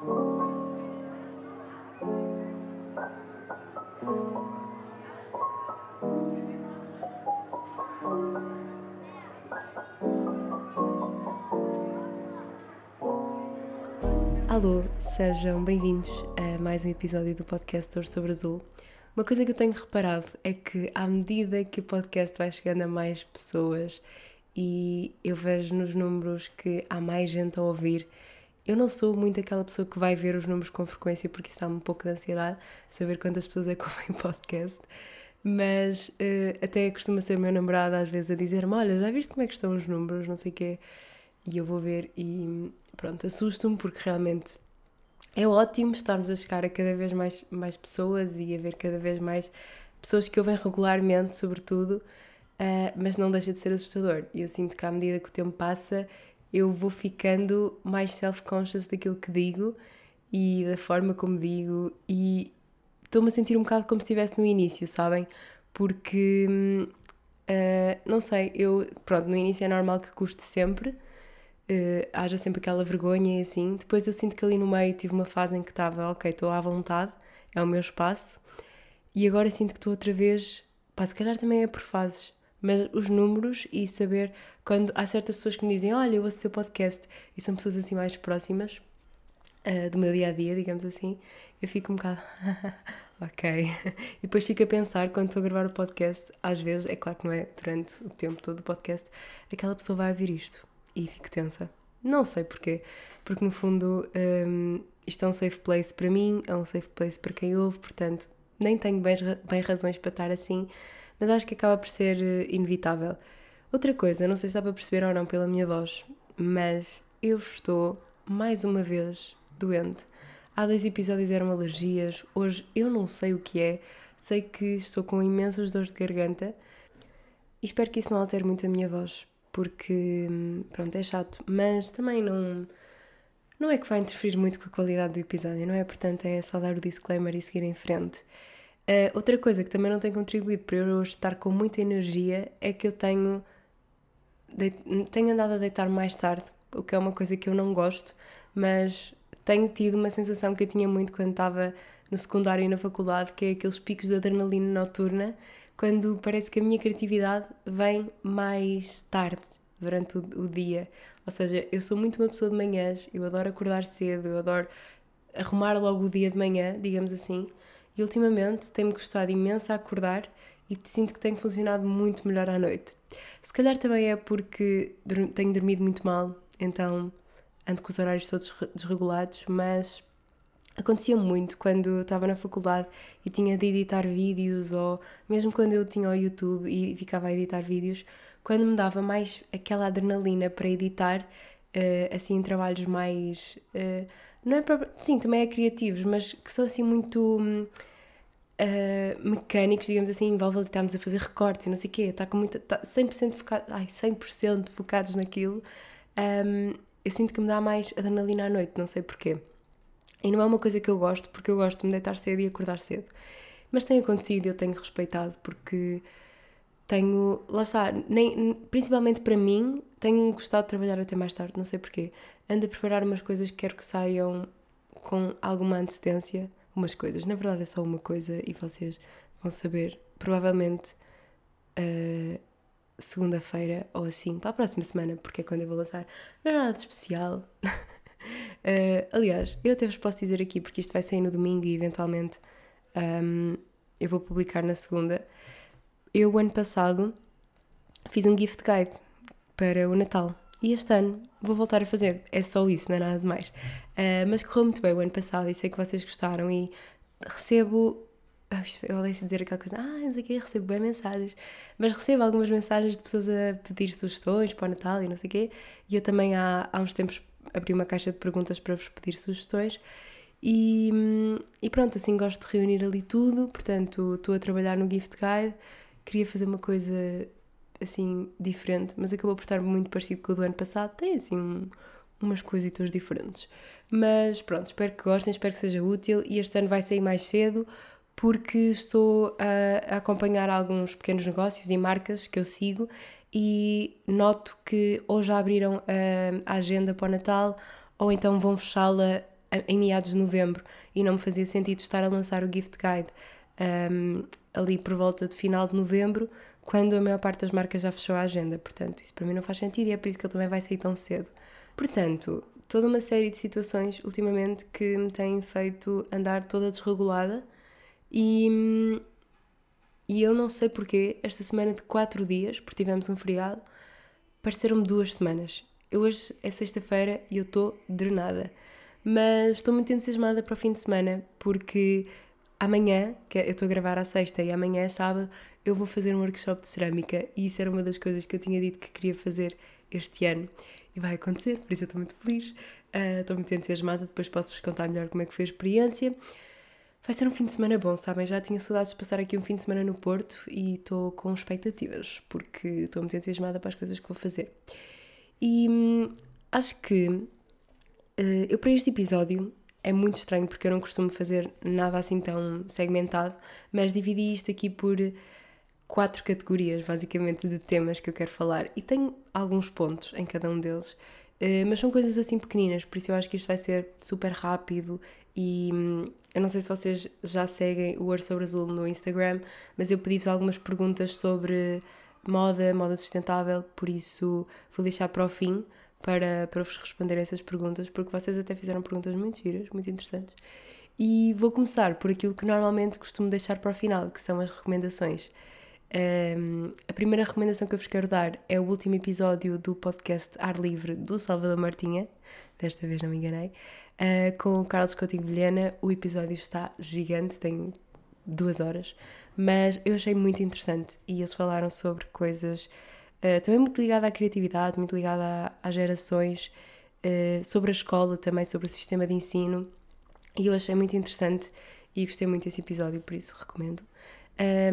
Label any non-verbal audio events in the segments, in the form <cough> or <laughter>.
Alô, sejam bem-vindos a mais um episódio do podcast Dor sobre Azul. Uma coisa que eu tenho reparado é que, à medida que o podcast vai chegando a mais pessoas e eu vejo nos números que há mais gente a ouvir, eu não sou muito aquela pessoa que vai ver os números com frequência porque isso dá-me um pouco de ansiedade, saber quantas pessoas é que <laughs> ouvem podcast. Mas uh, até costuma ser o meu namorado às vezes a dizer-me: Olha, já viste como é que estão os números? Não sei o quê. E eu vou ver e pronto, assusto-me porque realmente é ótimo estarmos a chegar a cada vez mais, mais pessoas e a ver cada vez mais pessoas que ouvem regularmente, sobretudo, uh, mas não deixa de ser assustador. E eu sinto que à medida que o tempo passa, eu vou ficando mais self-conscious daquilo que digo e da forma como digo, e estou-me a sentir um bocado como se estivesse no início, sabem? Porque, uh, não sei, eu, pronto, no início é normal que custe sempre uh, haja sempre aquela vergonha e assim. Depois eu sinto que ali no meio tive uma fase em que estava, ok, estou à vontade, é o meu espaço, e agora sinto que estou outra vez, pá, se calhar também é por fases, mas os números e saber quando há certas pessoas que me dizem, olha, eu ouço o teu podcast, e são pessoas assim mais próximas uh, do meu dia a dia, digamos assim, eu fico um bocado. <laughs> ok. E depois fico a pensar, quando estou a gravar o podcast, às vezes, é claro que não é durante o tempo todo do podcast, aquela pessoa vai ouvir isto e fico tensa. Não sei porquê, porque no fundo um, isto é um safe place para mim, é um safe place para quem ouve, portanto nem tenho bem, bem razões para estar assim, mas acho que acaba por ser eh, inevitável. Outra coisa, não sei se dá para perceber ou não pela minha voz, mas eu estou mais uma vez doente. Há dois episódios eram alergias, hoje eu não sei o que é, sei que estou com imensas dores de garganta e espero que isso não altere muito a minha voz, porque pronto, é chato, mas também não não é que vai interferir muito com a qualidade do episódio, não é? Portanto, é só dar o disclaimer e seguir em frente. Uh, outra coisa que também não tem contribuído para eu hoje estar com muita energia é que eu tenho, tenho andado a deitar mais tarde, o que é uma coisa que eu não gosto, mas tenho tido uma sensação que eu tinha muito quando estava no secundário e na faculdade, que é aqueles picos de adrenalina noturna quando parece que a minha criatividade vem mais tarde durante o, o, dia. Ou seja, eu sou muito uma pessoa de manhãs, eu adoro acordar cedo, eu adoro arrumar logo o dia de manhã, digamos assim, e ultimamente tem-me gostado imenso a acordar e sinto que tenho funcionado muito melhor à noite. Se calhar também é porque tenho dormido muito mal, então ando com os horários todos desregulados, mas acontecia muito quando eu estava na faculdade e tinha de editar vídeos ou mesmo quando eu tinha o YouTube e ficava a editar vídeos, quando me dava mais aquela adrenalina para editar uh, assim trabalhos mais uh, não é para, sim, também é criativos, mas que são assim muito uh, mecânicos, digamos assim, envolve ali estarmos a fazer recortes e não sei o quê, está com muita, está 100% focado, ai, 100% focados naquilo. Um, eu sinto que me dá mais adrenalina à noite, não sei porquê. E não é uma coisa que eu gosto, porque eu gosto de me deitar cedo e acordar cedo. Mas tem acontecido eu tenho respeitado, porque tenho. Lá está, nem, principalmente para mim, tenho gostado de trabalhar até mais tarde, não sei porquê. Ando a preparar umas coisas que quero que saiam com alguma antecedência. Umas coisas, na verdade é só uma coisa e vocês vão saber, provavelmente, uh, segunda-feira ou assim, para a próxima semana, porque é quando eu vou lançar. Não é nada de especial. Uh, <laughs> aliás, eu até vos posso dizer aqui, porque isto vai sair no domingo e eventualmente um, eu vou publicar na segunda. Eu, ano passado, fiz um gift guide para o Natal e este ano vou voltar a fazer. É só isso, não é nada de mais. Uh, mas correu muito bem o ano passado e sei que vocês gostaram e recebo. Ah, eu odeio dizer aquela coisa, ah, não sei o que, recebo bem mensagens, mas recebo algumas mensagens de pessoas a pedir sugestões para o Natal e não sei o quê. E eu também há, há uns tempos abri uma caixa de perguntas para vos pedir sugestões. E, e, pronto, assim gosto de reunir ali tudo. Portanto, estou a trabalhar no Gift Guide. Queria fazer uma coisa assim diferente, mas acabou por estar muito parecido com o do ano passado. Tem assim um, umas coisitas diferentes. Mas pronto, espero que gostem, espero que seja útil. E este ano vai sair mais cedo porque estou a, acompanhar alguns pequenos negócios e marcas que eu sigo e noto que ou já abriram a, a agenda para o Natal ou então vão fechá-la em meados de novembro e não me fazia sentido estar a lançar o gift guide um, ali por volta de final de novembro, quando a maior parte das marcas já fechou a agenda. Portanto, isso para mim não faz sentido e é por isso que ele também vai sair tão cedo. Portanto, toda uma série de situações ultimamente que me têm feito andar toda desregulada e, e eu não sei porquê, esta semana de quatro dias, porque tivemos um feriado, pareceram-me duas semanas. Eu hoje é sexta-feira e eu estou drenada. Mas estou muito entusiasmada para o fim de semana porque amanhã, que é, eu estou a gravar à sexta e amanhã é sábado, eu vou fazer um workshop de cerâmica e isso era uma das coisas que eu tinha dito que queria fazer este ano e vai acontecer, por isso eu estou muito feliz, uh, estou muito entusiasmada, depois posso-vos contar melhor como é que foi a experiência. Vai ser um fim de semana bom, sabem? Já tinha saudades de passar aqui um fim de semana no Porto e estou com expectativas, porque estou muito entusiasmada para as coisas que vou fazer. E hum, acho que uh, eu para este episódio é muito estranho porque eu não costumo fazer nada assim tão segmentado, mas dividi isto aqui por quatro categorias, basicamente, de temas que eu quero falar e tenho alguns pontos em cada um deles, uh, mas são coisas assim pequeninas, por isso eu acho que isto vai ser super rápido e hum, eu não sei se vocês já seguem o Ouro Sobre Azul no Instagram, mas eu pedi-vos algumas perguntas sobre moda, moda sustentável, por isso vou deixar para o fim para, para vos responder essas perguntas, porque vocês até fizeram perguntas muito giras, muito interessantes. E vou começar por aquilo que normalmente costumo deixar para o final, que são as recomendações. Um, a primeira recomendação que eu vos quero dar é o último episódio do podcast Ar Livre do Salvador Martinha, desta vez não me enganei, uh, com o Carlos Coutinho Vilhena. O episódio está gigante, tem duas horas, mas eu achei muito interessante e eles falaram sobre coisas uh, também muito ligadas à criatividade, muito ligadas às gerações, uh, sobre a escola também, sobre o sistema de ensino e eu achei muito interessante e gostei muito desse episódio, por isso recomendo.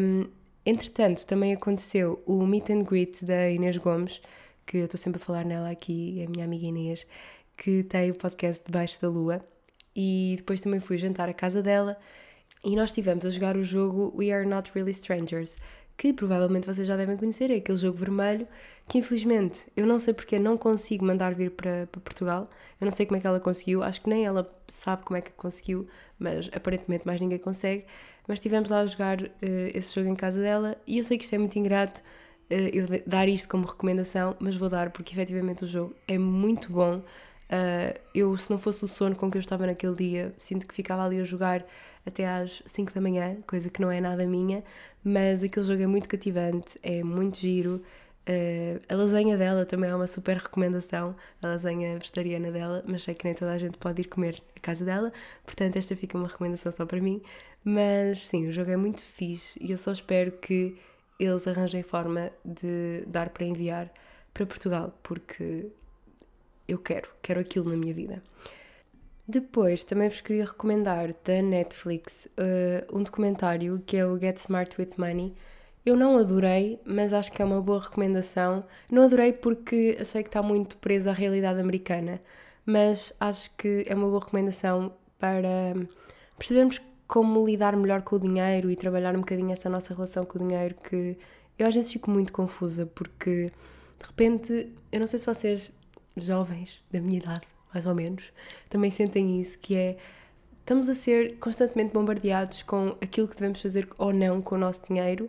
Um, entretanto, também aconteceu o meet and greet da Inês Gomes, que eu estou sempre a falar nela aqui, a minha amiga Inês, que tem o podcast Debaixo da Lua. E depois também fui jantar à casa dela e nós estivemos a jogar o jogo We Are Not Really Strangers, que provavelmente vocês já devem conhecer, é aquele jogo vermelho que infelizmente eu não sei porque não consigo mandar vir para, para, Portugal. Eu não sei como é que ela conseguiu, acho que nem ela sabe como é que conseguiu, mas aparentemente mais ninguém consegue. Mas estivemos lá a jogar uh, esse jogo em casa dela e eu sei que isto é muito ingrato uh, eu dar isto como recomendação, mas vou dar porque efetivamente o jogo é muito bom. Uh, eu, se não fosse o sono com que eu estava naquele dia, sinto que ficava ali a jogar até às 5 da manhã, coisa que não é nada minha, mas aquele jogo é muito cativante, é muito giro. Uh, a lasanha dela também é uma super recomendação, a lasanha vegetariana dela, mas sei que nem toda a gente pode ir comer a casa dela, portanto, esta fica uma recomendação só para mim. Mas sim, o jogo é muito fixe e eu só espero que eles arranjem forma de dar para enviar para Portugal, porque eu quero, quero aquilo na minha vida. Depois também vos queria recomendar da Netflix uh, um documentário que é o Get Smart with Money. Eu não adorei, mas acho que é uma boa recomendação. Não adorei porque achei que está muito presa à realidade americana, mas acho que é uma boa recomendação para percebermos como lidar melhor com o dinheiro e trabalhar um bocadinho essa nossa relação com o dinheiro que eu às vezes fico muito confusa porque de repente, eu não sei se vocês jovens da minha idade, mais ou menos, também sentem isso, que é estamos a ser constantemente bombardeados com aquilo que devemos fazer ou não com o nosso dinheiro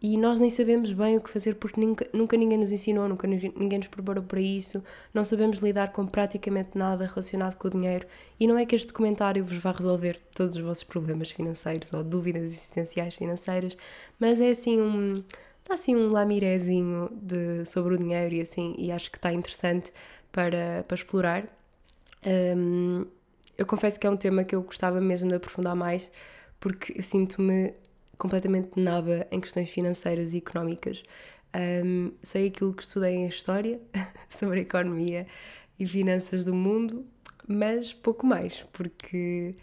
e nós nem sabemos bem o que fazer porque nunca, nunca ninguém nos ensinou, nunca ninguém nos preparou para isso, não sabemos lidar com praticamente nada relacionado com o dinheiro e não é que este documentário vos vá resolver todos os vossos problemas financeiros ou dúvidas existenciais financeiras, mas é assim um está assim um lamirezinho de, sobre o dinheiro e assim, e acho que está interessante para, para explorar. Um, eu confesso que é um tema que eu gostava mesmo de aprofundar mais, porque eu sinto-me completamente naba em questões financeiras e económicas. Um, sei aquilo que estudei em História, <laughs> sobre a economia e finanças do mundo, mas pouco mais, porque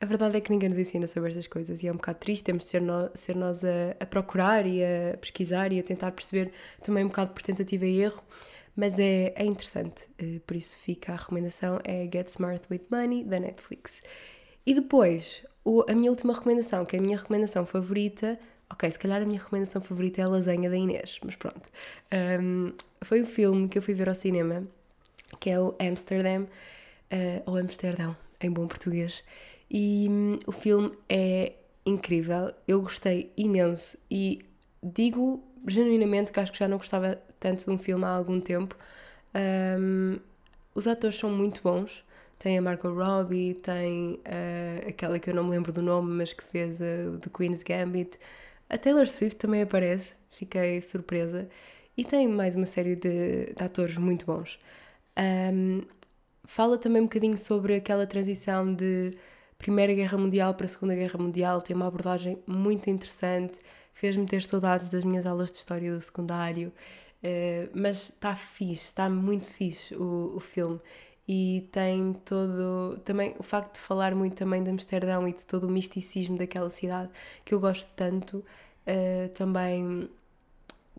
a verdade é que ninguém nos ensina sobre estas coisas e é um bocado triste, temos de ser, no, ser nós a, a, procurar e a pesquisar e a tentar perceber também um bocado por tentativa e erro, mas é, é interessante, uh, por isso fica a recomendação, é Get Smart With Money, da Netflix. E depois, o, a minha última recomendação, que é a minha recomendação favorita, ok, se calhar a minha recomendação favorita é a lasanha da Inês, mas pronto, um, foi o filme que eu fui ver ao cinema, que é o Amsterdam, uh, ou Amsterdão, em bom português. E hum, o filme é incrível, eu gostei imenso e digo genuinamente que acho que já não gostava tanto de um filme há algum tempo. Um, os atores são muito bons. Tem a Margot Robbie, tem uh, aquela que eu não me lembro do nome, mas que fez uh, The Queen's Gambit. A Taylor Swift também aparece, fiquei surpresa. E tem mais uma série de, de atores muito bons. Um, fala também um bocadinho sobre aquela transição de Primeira Guerra Mundial para a Segunda Guerra Mundial, tem uma abordagem muito interessante, fez-me ter saudades das minhas aulas de História do secundário, uh, mas está fixe, está muito fixe o, o filme e tem todo também o facto de falar muito também de Amsterdão e de todo o misticismo daquela cidade que eu gosto tanto uh, também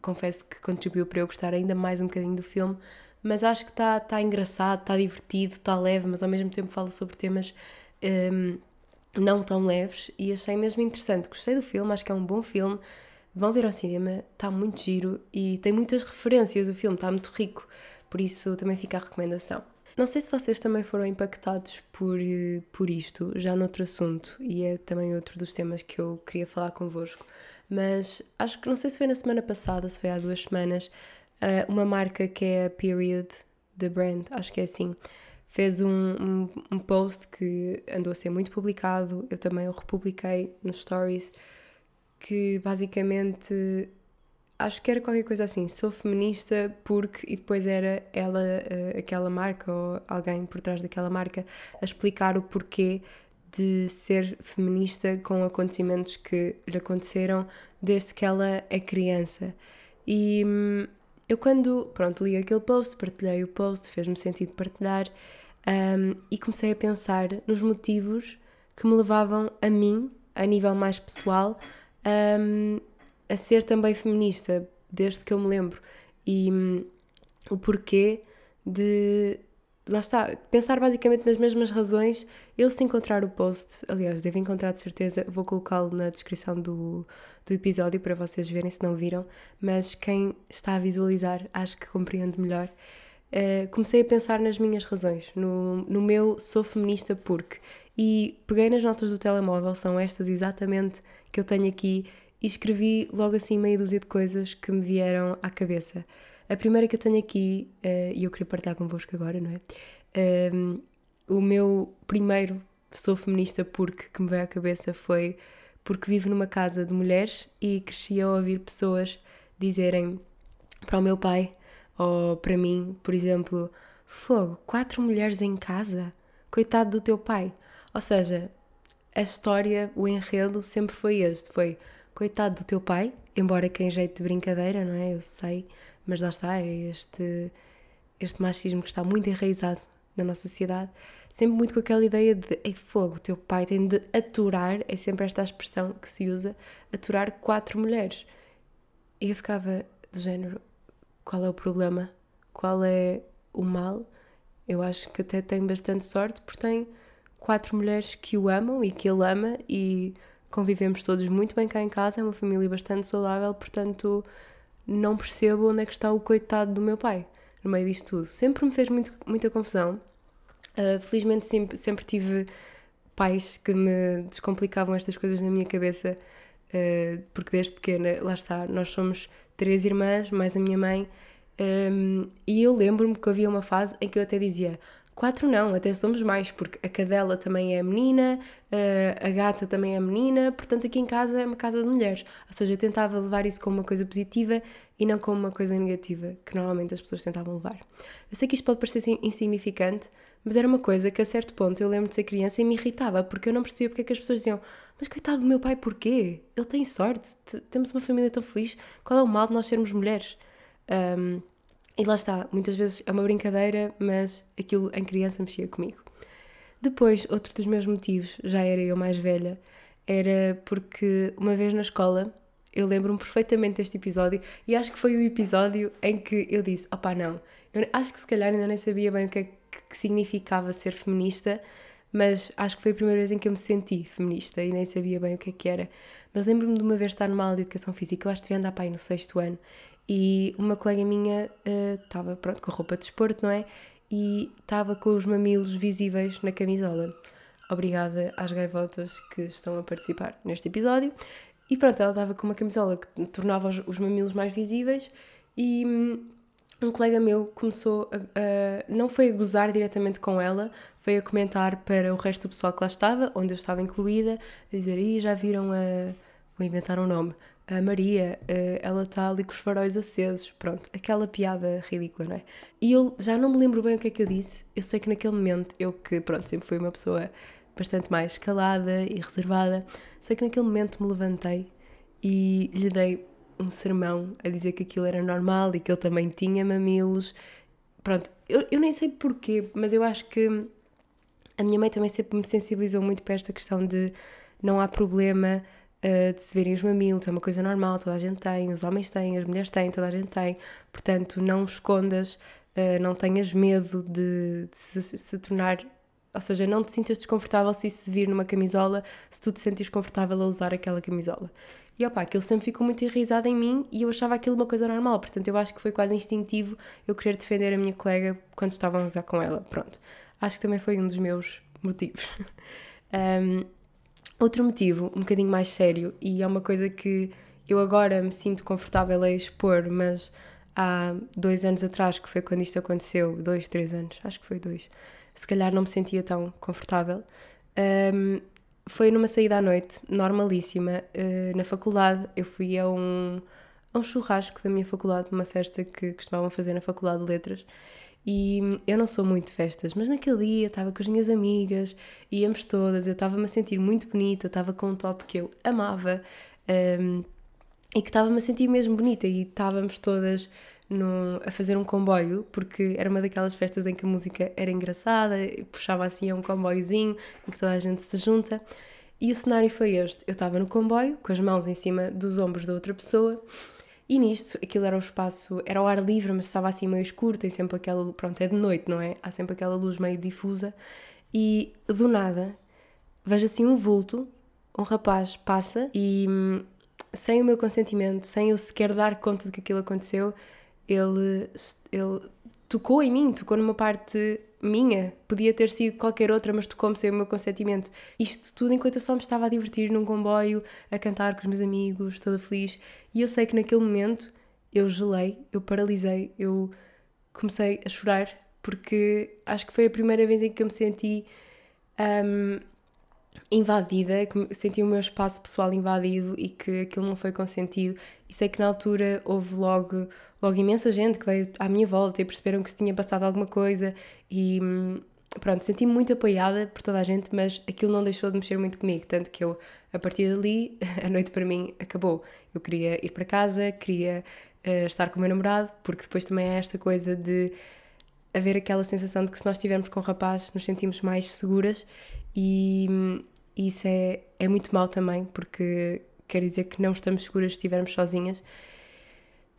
confesso que contribuiu para eu gostar ainda mais um bocadinho do filme mas acho que está tá engraçado, está divertido, está leve, mas ao mesmo tempo fala sobre temas um, não tão leves e achei mesmo interessante. Gostei do filme, acho que é um bom filme. Vão ver ao cinema, está muito giro e tem muitas referências. O filme está muito rico, por isso também fica a recomendação. Não sei se vocês também foram impactados por, por isto, já noutro assunto, e é também outro dos temas que eu queria falar convosco, mas acho que não sei se foi na semana passada, se foi há duas semanas, uh, uma marca que é a Period, The Brand, acho que é assim, fez um, um, um, post que andou a ser muito publicado, eu também o republiquei nos stories, que basicamente acho que era qualquer coisa assim, sou feminista porque, e depois era ela, uh, aquela marca ou alguém por trás daquela marca, a explicar o porquê de ser feminista com acontecimentos que lhe aconteceram desde que ela é criança. E hum, eu quando, pronto, li aquele post, partilhei o post, fez-me sentido partilhar, um, e comecei a pensar nos motivos que me levavam a mim, a nível mais pessoal, um, a ser também feminista, desde que eu me lembro. E um, o porquê de. Lá está, pensar basicamente nas mesmas razões. Eu, se encontrar o post, aliás, devo encontrar de certeza, vou colocá-lo na descrição do, do episódio para vocês verem se não viram. Mas quem está a visualizar, acho que compreende melhor. Uh, comecei a pensar nas minhas razões, no, no meu sou feminista porque. E peguei nas notas do telemóvel, são estas exatamente que eu tenho aqui, e escrevi logo assim meia dúzia de coisas que me vieram à cabeça. A primeira que eu tenho aqui, uh, e eu queria partilhar convosco agora, não é? Um, ehm, o meu primeiro sou feminista porque que me veio à cabeça foi porque vivo numa casa de mulheres e cresci a ouvir pessoas dizerem para o meu pai ou para mim, por exemplo, fogo, quatro mulheres em casa? Coitado do teu pai. Ou seja, a história, o enredo sempre foi este: foi coitado do teu pai, embora que em jeito de brincadeira, não é? Eu sei, mas lá está, é este, este machismo que está muito enraizado na nossa sociedade. Sempre muito com aquela ideia de, ei fogo, teu pai tem de aturar, é sempre esta expressão que se usa, aturar quatro mulheres. E eu ficava do género, qual é o problema, qual é o mal. Eu acho que até tem bastante sorte porque tem quatro mulheres que o amam e que ele ama e convivemos todos muito bem cá em casa, é uma família bastante saudável, portanto não percebo onde é que está o coitado do meu pai no meio disto tudo. Sempre me fez muito, muita confusão. Uh, felizmente sempre, sempre tive pais que me descomplicavam estas coisas na minha cabeça, uh, porque desde pequena, lá está, nós somos três irmãs, mais a minha mãe, um, e eu lembro-me que havia uma fase em que eu até dizia: quatro não, até somos mais, porque a cadela também é menina, a gata também é menina, portanto aqui em casa é uma casa de mulheres. Ou seja, eu tentava levar isso como uma coisa positiva e não como uma coisa negativa, que normalmente as pessoas tentavam levar. Eu sei que isto pode parecer insignificante, mas era uma coisa que a certo ponto eu lembro de ser criança e me irritava, porque eu não percebia porque é que as pessoas diziam mas coitado do meu pai, porquê? Ele tem sorte, temos uma família tão feliz, qual é o mal de nós sermos mulheres? Um, e lá está, muitas vezes é uma brincadeira, mas aquilo em criança mexia comigo. Depois, outro dos meus motivos, já era eu mais velha, era porque uma vez na escola, eu lembro-me perfeitamente deste episódio e acho que foi o episódio em que eu disse: opá, não, eu acho que se calhar ainda nem sabia bem o que é que significava ser feminista, mas acho que foi a primeira vez em que eu me senti feminista e nem sabia bem o que é que era. Mas lembro-me de uma vez estar numa aula de educação física, eu acho que devia andar para aí no sexto ano, e uma colega minha estava uh, pronto com roupa de desporto, não é? E estava com os mamilos visíveis na camisola. Obrigada às gaivotas que estão a participar neste episódio. E pronto, ela estava com uma camisola que tornava os, os mamilos mais visíveis e hum, um colega meu começou a, a, não foi a gozar diretamente com ela, foi a comentar para o resto do pessoal que lá estava, onde eu estava incluída, a dizer, Ih, já viram a. Vou inventar um nome. A Maria, eh, ela está ali com os faróis acesos. Pronto, aquela piada ridícula, não é? E eu já não me lembro bem o que é que eu disse. Eu sei que naquele momento, eu que, pronto, sempre fui uma pessoa bastante mais calada e reservada, sei que naquele momento me levantei e lhe dei um sermão a dizer que aquilo era normal e que ele também tinha mamilos. Pronto, eu, eu nem sei porquê, mas eu acho que a minha mãe também sempre me sensibilizou muito para esta questão de não há problema uh, de se verem os mamilos, é uma coisa normal, toda a gente tem, os homens têm, as mulheres têm, toda a gente tem, portanto não escondas, uh, não tenhas medo de, de se, se, tornar, ou seja, não te sintas desconfortável se isso se vir numa camisola, se tu te sentes confortável a usar aquela camisola. E opá, aquilo sempre ficou muito enraizado em mim e eu achava aquilo uma coisa normal, portanto eu acho que foi quase instintivo eu querer defender a minha colega quando estava a usar com ela. Pronto, acho que também foi um dos meus motivos. <laughs> um, outro motivo, um bocadinho mais sério, e é uma coisa que eu agora me sinto confortável a expor, mas há dois anos atrás, que foi quando isto aconteceu, dois, três anos, acho que foi dois, se calhar não me sentia tão confortável. Um, foi numa saída à noite, normalíssima, uh, na faculdade. Eu fui a um, a um churrasco da minha faculdade, uma festa que costumavam fazer na Faculdade de Letras. E eu não sou muito de festas, mas naquele dia estava com as minhas amigas, íamos todas, eu estava-me a sentir muito bonita, estava com um top que eu amava um, e que estava-me a sentir mesmo bonita e estávamos todas no, a fazer um comboio, porque era uma daquelas festas em que a música era engraçada, puxava assim a um comboiozinho em que toda a gente se junta. E o cenário foi este: eu estava no comboio, com as mãos em cima dos ombros da outra pessoa, e nisto, aquilo era um espaço, era ao ar livre, mas estava assim meio escuro, tem sempre aquela, pronto, é de noite, não é? Há sempre aquela luz meio difusa, e do nada vejo assim um vulto, um rapaz passa e sem o meu consentimento, sem eu sequer dar conta de que aquilo aconteceu, ele, ele tocou em mim, tocou numa parte minha, podia ter sido qualquer outra, mas tocou-me sem o meu consentimento. Isto tudo enquanto eu só me estava a divertir num comboio, a cantar com os meus amigos, toda feliz. E eu sei que naquele momento eu gelei, eu paralisei, eu comecei a chorar, porque acho que foi a primeira vez em que eu me senti um, invadida, que senti o meu espaço pessoal invadido e que aquilo não foi consentido. E sei que na altura houve logo logo imensa gente que veio à minha volta e perceberam que se tinha passado alguma coisa e pronto, senti-me muito apoiada por toda a gente, mas aquilo não deixou de mexer muito comigo, tanto que eu, a partir dali, <laughs> a noite para mim acabou. Eu queria ir para casa, queria uh, estar com o meu namorado, porque depois também é esta coisa de haver aquela sensação de que se nós estivermos com o rapaz nos sentimos mais seguras e, isso é, é muito mal também, porque quer dizer que não estamos seguras se estivermos sozinhas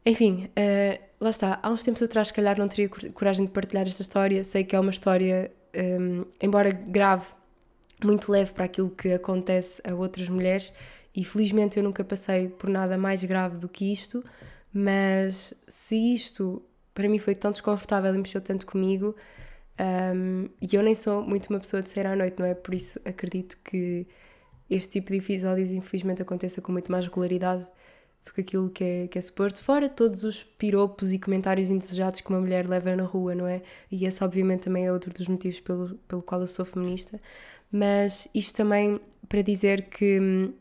enfim, uh, lá está. Há uns tempos atrás, se calhar, não teria coragem de partilhar esta história. Sei que é uma história, um, ehm, embora grave, muito leve para aquilo que acontece a outras mulheres. E felizmente eu nunca passei por nada mais grave do que isto. Mas se isto para mim foi tão desconfortável e mexeu tanto comigo, um, e eu nem sou muito uma pessoa de sair à noite, não é? Por isso acredito que este tipo de episódios, infelizmente, aconteça com muito mais regularidade do que aquilo que é, que é suposto, fora todos os piropos e comentários indesejados que uma mulher leva na rua, não é? E esse, obviamente, também é outro dos motivos pelo, pelo qual eu sou feminista. Mas isto também para dizer que hum,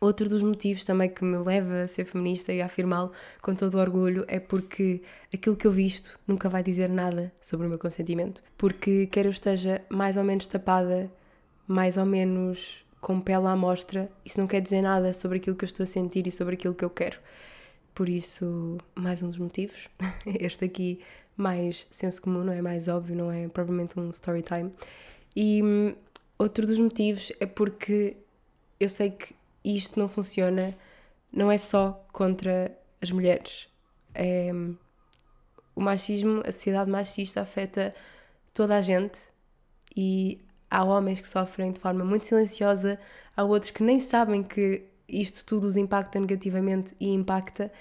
outro dos motivos também que me leva a ser feminista e a afirmá-lo com todo o orgulho é porque aquilo que eu visto nunca vai dizer nada sobre o meu consentimento. Porque quer eu esteja mais ou menos tapada, mais ou menos com pele à mostra, isso não quer dizer nada sobre aquilo que eu estou a sentir e sobre aquilo que eu quero. Por isso, mais um dos motivos. <laughs> Este aqui, mais senso comum, não é mais óbvio, não é propriamente um story time. E hum, outro dos motivos é porque eu sei que isto não funciona, não é só contra as mulheres. É, o machismo, a sociedade machista afeta toda a gente e há homens que sofrem de forma muito silenciosa, há outros que nem sabem que isto tudo os impacta negativamente e impacta.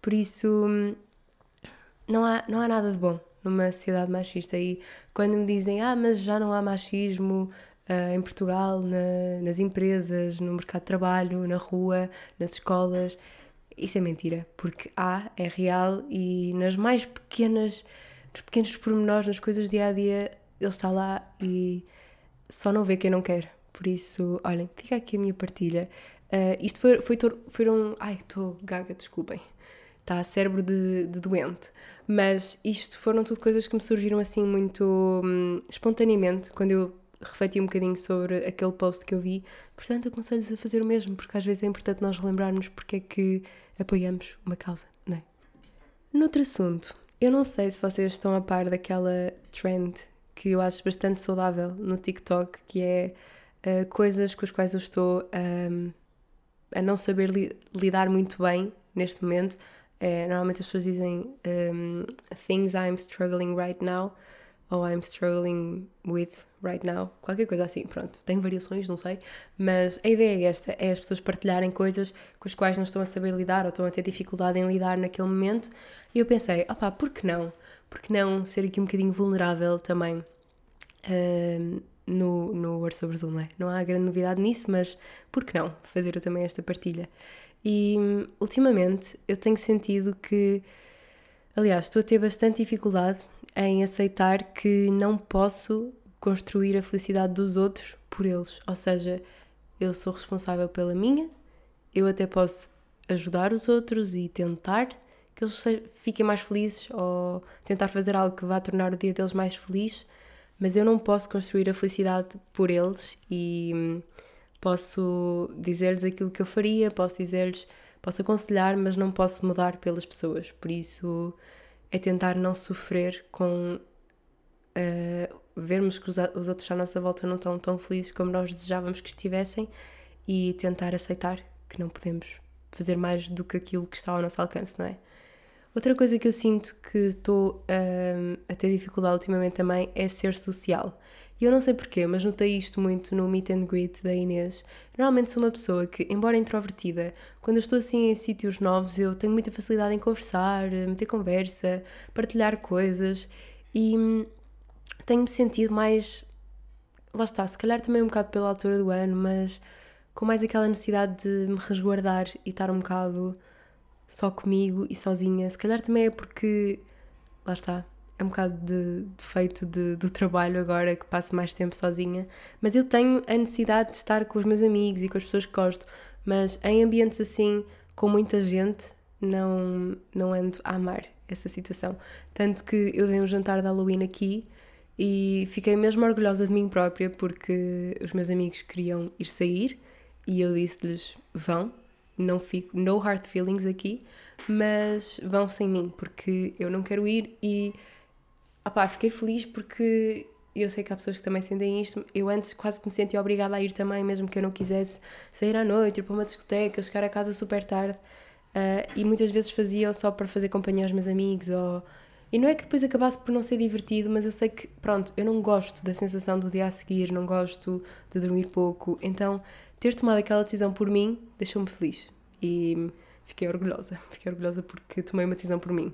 Por isso, não há, não há nada de bom numa sociedade machista. E quando me dizem, ah, mas já não há machismo, uh, em Portugal, na, nas empresas, no mercado de trabalho, na rua, nas escolas. Isso é mentira, porque há, é real e nas mais pequenas, nos pequenos pormenores, nas coisas do dia a dia, ele está lá e só não vê quem não quer. Por isso, olhem, fica aqui a minha partilha. Uh, isto foi, foi, foram. Ai, estou gaga, desculpem. Está cérebro de, de, doente. Mas isto foram tudo coisas que me surgiram assim muito hum, espontaneamente quando eu refleti um bocadinho sobre aquele post que eu vi. Portanto, aconselho-vos a fazer o mesmo, porque às vezes é importante nós relembrarmos porque é que apoiamos uma causa, não é? Noutro assunto, eu não sei se vocês estão a par daquela trend que eu acho bastante saudável no TikTok, que é uh, coisas com as quais eu estou um, a não saber li lidar muito bem neste momento. É, normalmente as pessoas dizem um, things I'm struggling right now ou I'm struggling with right now, qualquer coisa assim, pronto. Tem variações, não sei, mas a ideia é esta: é as pessoas partilharem coisas com as quais não estão a saber lidar ou estão a ter dificuldade em lidar naquele momento. E eu pensei, opá, por que não? Por que não ser aqui um bocadinho vulnerável também uh, no, no Word sobre Zoom, não é? Não há grande novidade nisso, mas por que não fazer eu também esta partilha? E ultimamente eu tenho sentido que, aliás, estou a ter bastante dificuldade em aceitar que não posso construir a felicidade dos outros por eles. Ou seja, eu sou responsável pela minha, eu até posso ajudar os outros e tentar que eles fiquem mais felizes ou tentar fazer algo que vá tornar o dia deles mais feliz, mas eu não posso construir a felicidade por eles e hum, posso dizer-lhes aquilo que eu faria, posso dizer-lhes, posso aconselhar, mas não posso mudar pelas pessoas. Por isso é tentar não sofrer com uh, vermos que os, os outros à nossa volta não estão tão felizes como nós desejávamos que estivessem e tentar aceitar que não podemos fazer mais do que aquilo que está ao nosso alcance, não é? Outra coisa que eu sinto que estou um, a ter dificuldade ultimamente também é ser social. E eu não sei porquê, mas notei isto muito no meet and greet da Inês. Normalmente sou uma pessoa que, embora introvertida, quando estou assim em sítios novos, eu tenho muita facilidade em conversar, meter conversa, partilhar coisas e hum, tenho-me sentido mais. Lá está, se calhar também um bocado pela altura do ano, mas com mais aquela necessidade de me resguardar e estar um bocado só comigo e sozinha. Se calhar também é porque. Lá está, é um bocado de defeito de, do trabalho agora que passo mais tempo sozinha, mas eu tenho a necessidade de estar com os meus amigos e com as pessoas que gosto, mas em ambientes assim, com muita gente, não, não ando a amar essa situação. Tanto que eu dei um jantar de Halloween aqui e fiquei mesmo orgulhosa de mim própria porque os meus amigos queriam ir sair e eu disse-lhes: vão, não fico, no hard feelings aqui, mas vão sem mim porque eu não quero ir e opá, fiquei feliz porque eu sei que há pessoas que também sentem isto. Eu antes quase que me sentia obrigada a ir também, mesmo que eu não quisesse sair à noite, ir para uma discoteca, chegar a casa super tarde. Uh, e muitas vezes fazia só para fazer companhia aos meus amigos ou e não é que depois acabasse por não ser divertido, mas eu sei que, pronto, eu não gosto da sensação do dia a seguir, não gosto de dormir pouco. Então, ter tomado aquela decisão por mim deixou-me feliz. E fiquei orgulhosa. Fiquei orgulhosa porque tomei uma decisão por mim.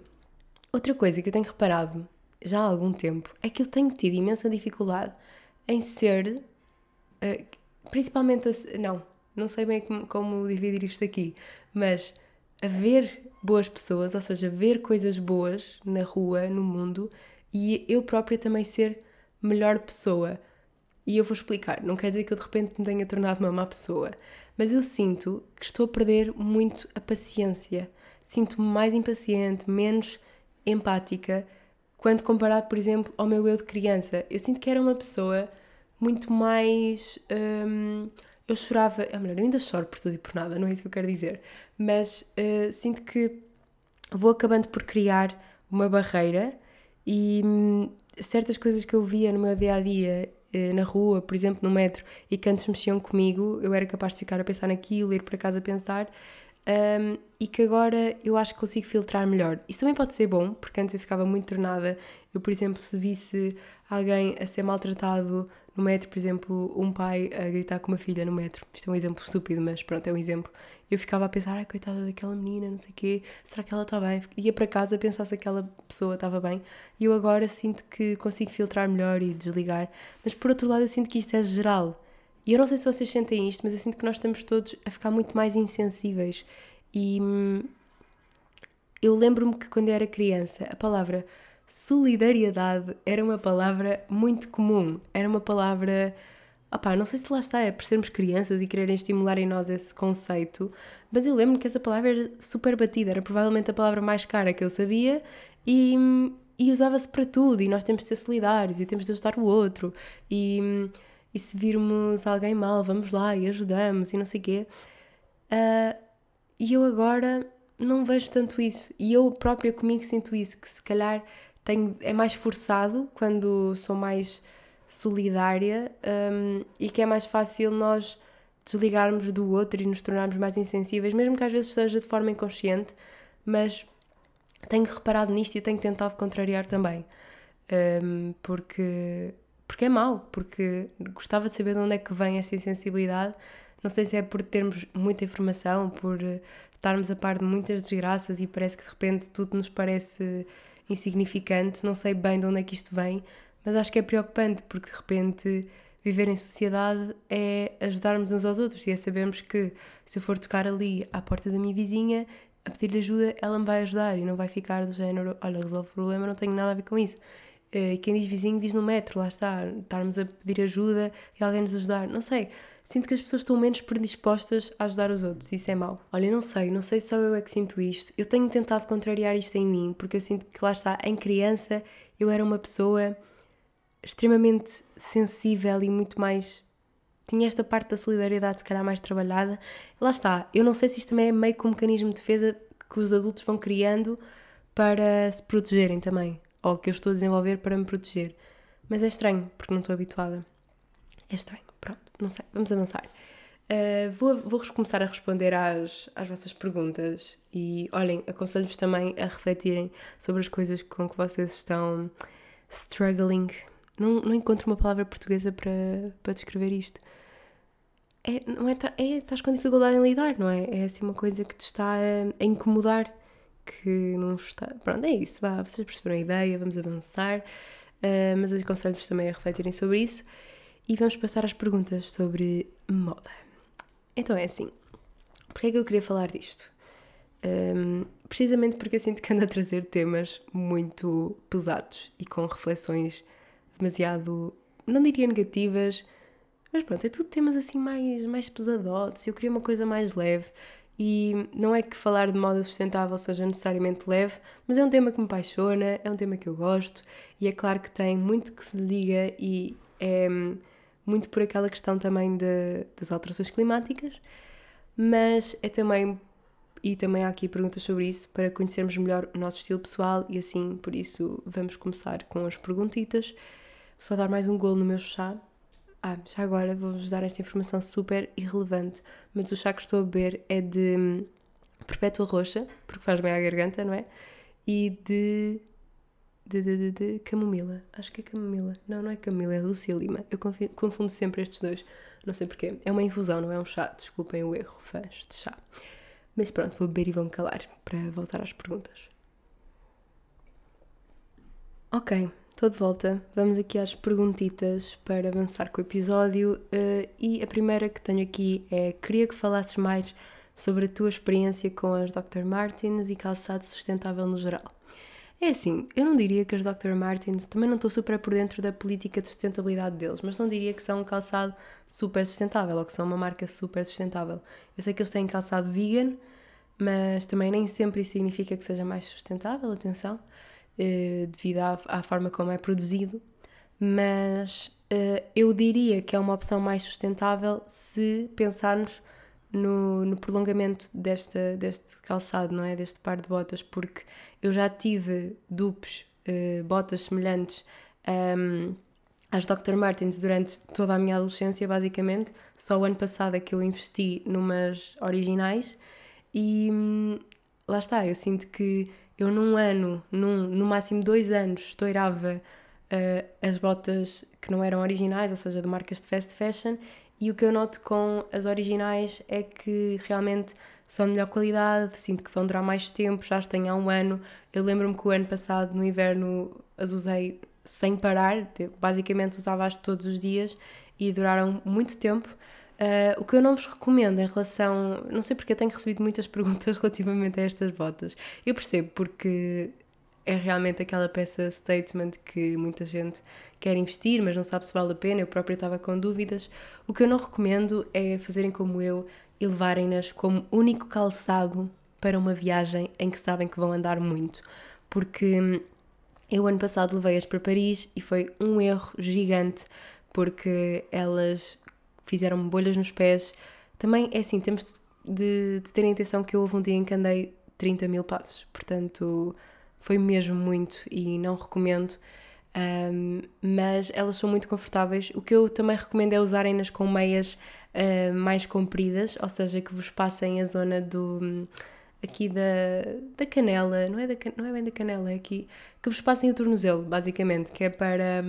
Outra coisa que eu tenho reparado já há algum tempo é que eu tenho tido imensa dificuldade em ser. Uh, principalmente. A, não, não sei bem como, como dividir isto aqui, mas a ver boas pessoas, ou seja, ver coisas boas na rua, no mundo, e eu própria também ser melhor pessoa. E eu vou explicar, não quer dizer que eu de repente me tenha tornado uma má pessoa, mas eu sinto que estou a perder muito a paciência. Sinto-me mais impaciente, menos empática, quando comparado, por exemplo, ao meu eu de criança. Eu sinto que era uma pessoa muito mais. Hum, eu chorava, é melhor, eu ainda choro por tudo e por nada, <laughs> não é isso que eu quero dizer, mas uh, sinto que vou acabando por criar uma barreira e hum, certas coisas que eu via no meu dia a dia uh, na rua, por exemplo, no metro, e que antes mexiam comigo, eu era capaz de ficar a pensar naquilo, ir para casa a pensar, um, e que agora eu acho que consigo filtrar melhor. Isso também pode ser bom, porque antes eu ficava muito tornada. Eu, por exemplo, se visse alguém a ser maltratado no metro, por exemplo, um pai a gritar com uma filha no metro. Isto é um exemplo estúpido, mas pronto, é um exemplo. Eu ficava a pensar, ai, coitada daquela menina, não sei o quê, será que ela está bem? Ia para casa a pensar se aquela pessoa estava bem. E eu agora sinto que consigo filtrar melhor e desligar. Mas por outro lado, eu sinto que isto é geral. E eu não sei se vocês sentem isto, mas eu sinto que nós estamos todos a ficar muito mais insensíveis. E hum, eu lembro-me que quando eu era criança, a palavra solidariedade era uma palavra muito comum. Era uma palavra. Opá, não sei se lá está, é por sermos crianças e quererem estimular em nós esse conceito, mas eu lembro que essa palavra era super batida, era provavelmente a palavra mais cara que eu sabia e, e usava-se para tudo. E nós temos de ser solidários e temos de ajudar o outro. E, e se virmos alguém mal, vamos lá e ajudamos e não sei o quê. Uh, e eu agora não vejo tanto isso. E eu própria comigo sinto isso, que se calhar tenho, é mais forçado quando sou mais solidária um, e que é mais fácil nós desligarmos do outro e nos tornarmos mais insensíveis, mesmo que às vezes seja de forma inconsciente, mas tenho reparado nisto e tenho tentado contrariar também. Um, porque, porque é mau, porque gostava de saber de onde é que vem esta insensibilidade. Não sei se é por termos muita informação, por estarmos a par de muitas desgraças e parece que de repente tudo nos parece insignificante, não sei bem de onde é que isto vem, mas acho que é preocupante porque de repente viver em sociedade é ajudarmos uns aos outros e é sabermos que se eu for tocar ali à porta da minha vizinha a pedir-lhe ajuda, ela me vai ajudar e não vai ficar do género, olha, resolve o problema, não tenho nada a ver com isso. Eh, e quem diz vizinho diz no metro, lá está, estarmos a pedir ajuda e alguém nos ajudar, não sei sinto que as pessoas estão menos predispostas a ajudar os outros. Isso é mau. Olha, não sei, não sei se só eu é que sinto isto. Eu tenho tentado contrariar isto em mim, porque eu sinto que lá está, em criança eu era uma pessoa extremamente sensível e muito mais. Tinha esta parte da solidariedade, se calhar, mais trabalhada. Lá está, eu não sei se isto também é meio que um mecanismo de defesa que os adultos vão criando para se protegerem também, ou que eu estou a desenvolver para me proteger. Mas é estranho, porque não estou habituada. É estranho. Pronto, não sei, vamos avançar. Uh, vou, vou começar a responder às, às vossas perguntas e olhem, aconselho-vos também a refletirem sobre as coisas com que vocês estão struggling. Não, não encontro uma palavra portuguesa para, para descrever isto. É, não é, é, estás com dificuldade em lidar, não é? É assim uma coisa que te está a, a incomodar, que não está. Pronto, é isso, vá, vocês perceberam a ideia, vamos avançar. Uh, mas aconselho-vos também a refletirem sobre isso e vamos passar às perguntas sobre moda. Então é assim, porquê é que eu queria falar disto? Um, precisamente porque eu sinto que ando a trazer temas muito pesados e com reflexões demasiado, não diria negativas, mas pronto, é tudo temas assim mais, mais pesadotes. Eu queria uma coisa mais leve e não é que falar de moda sustentável seja necessariamente leve, mas é um tema que me apaixona, é um tema que eu gosto e é claro que tem muito que se liga e é muito por aquela questão também de, das alterações climáticas, mas é também, e também há aqui perguntas sobre isso, para conhecermos melhor o nosso estilo pessoal e assim, por isso, vamos começar com as perguntitas. Só dar mais um golo no meu chá. Ah, já agora vou-vos dar esta informação super irrelevante, mas o chá que estou a beber é de hum, perpétua roxa, porque faz bem à garganta, não é? E de de, de, de, de camomila. Acho que é camomila. Não, não é camomila, é Lucia Lima. Eu confundo sempre estes dois. Não sei porquê. É uma infusão, não é um chá. Desculpem o erro, fãs de chá. Mas pronto, vou beber e vou-me calar para voltar às perguntas. Ok, estou de volta. Vamos aqui às perguntitas para avançar com o episódio. Uh, e a primeira que tenho aqui é: queria que falasses mais sobre a tua experiência com as Dr. Martens e calçado sustentável no geral. É assim, eu não diria que as Dr. Martens, também não estou super por dentro da política de sustentabilidade deles, mas não diria que são um calçado super sustentável ou que são uma marca super sustentável. Eu sei que eles têm calçado vegan, mas também nem sempre isso significa que seja mais sustentável, atenção, eh, devido à, à forma como é produzido. Mas eh, eu diria que é uma opção mais sustentável se pensarmos no, no prolongamento desta, deste calçado, não é? Deste par de botas, porque eu já tive dupes, uh, botas semelhantes um, às Dr. Martens durante toda a minha adolescência, basicamente. Só o ano passado é que eu investi numas originais e hum, lá está, eu sinto que eu num ano, num, no máximo dois anos, estourava uh, as botas que não eram originais, ou seja, de marcas de fast fashion, e o que eu noto com as originais é que realmente são de melhor qualidade, sinto que vão durar mais tempo, já as tenho há um ano. Eu lembro-me que o ano passado, no inverno, as usei sem parar, basicamente usava-as todos os dias e duraram muito tempo. Uh, o que eu não vos recomendo em relação. Não sei porque eu tenho recebido muitas <laughs> perguntas relativamente a estas botas. Eu percebo, porque é realmente aquela peça statement que muita gente quer investir, mas não sabe se vale a pena. Eu própria estava com dúvidas. O que eu não recomendo é fazerem como eu e levarem-nas como único calçado para uma viagem em que sabem que vão andar muito. Porque eu, ano passado, levei-as para Paris e foi um erro gigante, porque elas fizeram-me bolhas nos pés. Também é assim, temos de, de ter a intenção que eu houve um dia em que andei 30 mil passos, portanto foi mesmo muito e não recomendo. Um, mas elas são muito confortáveis. O que eu também recomendo é usarem-nas com meias uh, mais compridas, ou seja, que vos passem a zona do. aqui da, da canela, não é, da, não é bem da canela, é aqui. que vos passem o tornozelo, basicamente, que é para.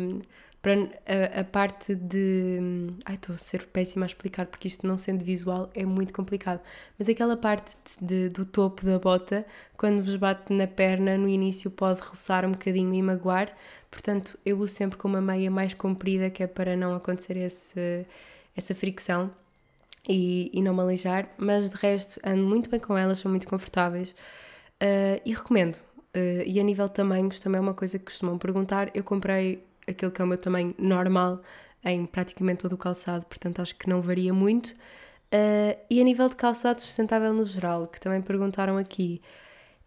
Para a, a, parte de. Ai, estou a ser péssima a explicar porque isto não sendo visual é muito complicado. Mas aquela parte de, de, do topo da bota, quando vos bate na perna, no início pode roçar um bocadinho e magoar. Portanto, eu uso sempre com uma meia mais comprida, que é para não acontecer esse, essa fricção e, e não me aleijar. Mas de resto, ando muito bem com elas, são muito confortáveis uh, e recomendo. Uh, e a nível de tamanhos, também é uma coisa que costumam perguntar. Eu comprei aquele que é o meu tamanho normal em praticamente todo o calçado, portanto acho que não varia muito. Uh, e a nível de calçado sustentável no geral, que também perguntaram aqui,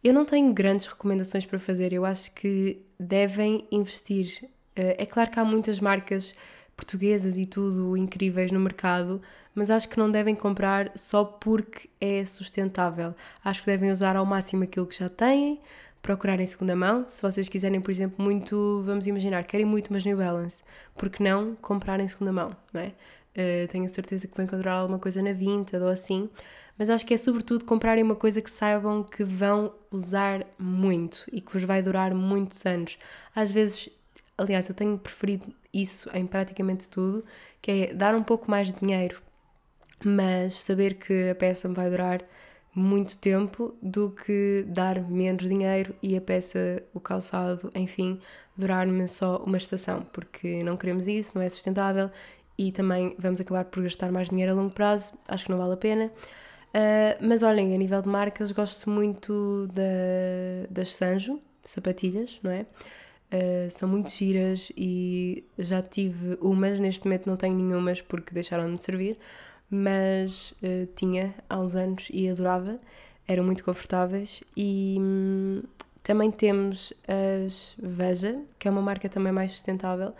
eu não tenho grandes recomendações para fazer, eu acho que devem investir. Uh, é claro que há muitas marcas portuguesas e tudo incríveis no mercado, mas acho que não devem comprar só porque é sustentável. Acho que devem usar ao máximo aquilo que já têm, procurar em segunda mão. Se vocês quiserem, por exemplo, muito, vamos imaginar, querem muito umas New Balance, porque não comprar em segunda mão, não é? Uh, tenho a certeza que vão encontrar alguma coisa na Vinted ou assim, mas acho que é sobretudo comprarem uma coisa que saibam que vão usar muito e que vos vai durar muitos anos. Às vezes, aliás, eu tenho preferido isso em praticamente tudo, que é dar um pouco mais de dinheiro, mas saber que a peça me vai durar muito tempo do que dar menos dinheiro e a peça, o calçado, enfim, durar-me só uma estação, porque não queremos isso, não é sustentável e também vamos acabar por gastar mais dinheiro a longo prazo, acho que não vale a pena. Uh, mas olhem, a nível de marcas, gosto muito da, das Sanjo, sapatilhas, não é? Uh, são muito giras e já tive umas, neste momento não tenho nenhumas porque deixaram de servir, mas uh, tinha há uns anos e adorava, eram muito confortáveis e hum, também temos as Veja, que é uma marca também mais sustentável.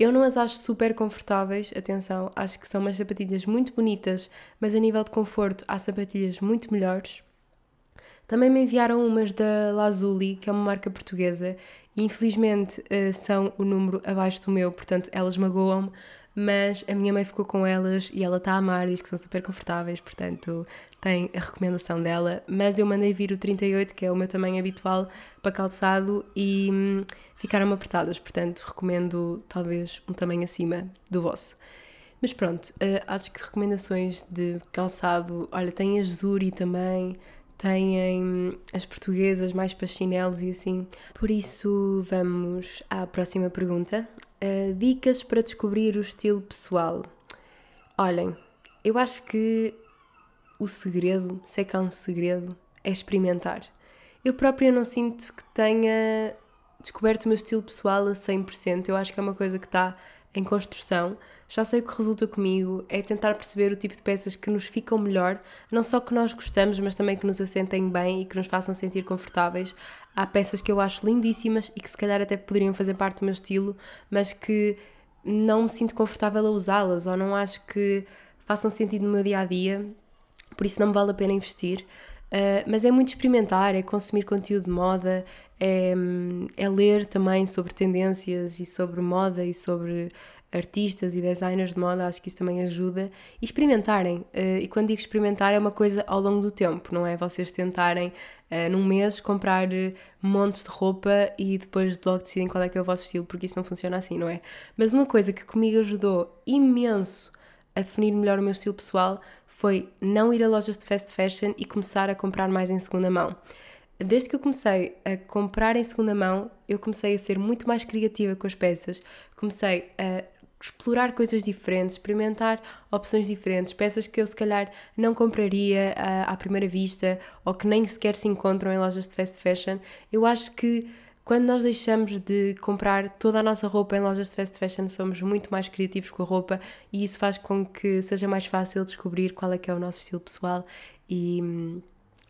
Eu não as acho super confortáveis, atenção, acho que são umas sapatilhas muito bonitas, mas a nível de conforto há sapatilhas muito melhores. Também me enviaram umas da Lazuli, que é uma marca portuguesa, e infelizmente uh, são o número abaixo do meu, portanto elas magoam-me, mas a minha mãe ficou com elas e ela está a amar, diz que são super confortáveis, portanto tem a recomendação dela. Mas eu mandei vir o 38, que é o meu tamanho habitual para calçado, e hum, ficaram apertadas, portanto recomendo talvez um tamanho acima do vosso. Mas pronto, uh, acho que recomendações de calçado, olha, tem a Zuri também, têm hum, as portuguesas mais para chinelos e assim. Por isso, vamos à próxima pergunta. Uh, dicas para descobrir o estilo pessoal. Olhem, eu acho que o segredo, sei que há um segredo, é experimentar. Eu própria não sinto que tenha descoberto o meu estilo pessoal a 100%. Eu acho que é uma coisa que está em construção. Já sei o que resulta comigo, é tentar perceber o tipo de peças que nos ficam melhor, não só que nós gostamos, mas também que nos assentem bem e que nos façam sentir confortáveis. Há peças que eu acho lindíssimas e que se calhar até poderiam fazer parte do meu estilo, mas que não me sinto confortável a usá-las ou não acho que façam sentido no meu dia a dia, por isso não me vale a pena investir. Uh, mas é muito experimentar, é consumir conteúdo de moda, é, é ler também sobre tendências e sobre moda e sobre artistas e designers de moda, acho que isso também ajuda. E experimentarem. Uh, e quando digo experimentar, é uma coisa ao longo do tempo, não é? Vocês tentarem uh, num mês comprar uh, montes de roupa e depois logo decidem qual é que é o vosso estilo, porque isso não funciona assim, não é? Mas uma coisa que comigo ajudou imenso a definir melhor o meu estilo pessoal foi não ir a lojas de fast fashion e começar a comprar mais em segunda mão. Desde que eu comecei a comprar em segunda mão, eu comecei a ser muito mais criativa com as peças, comecei a explorar coisas diferentes, experimentar opções diferentes, peças que eu se calhar não compraria à, à primeira vista ou que nem sequer se encontram em lojas de fast fashion. Eu acho que quando nós deixamos de comprar toda a nossa roupa em lojas de fast fashion, somos muito mais criativos com a roupa e isso faz com que seja mais fácil descobrir qual é que é o nosso estilo pessoal e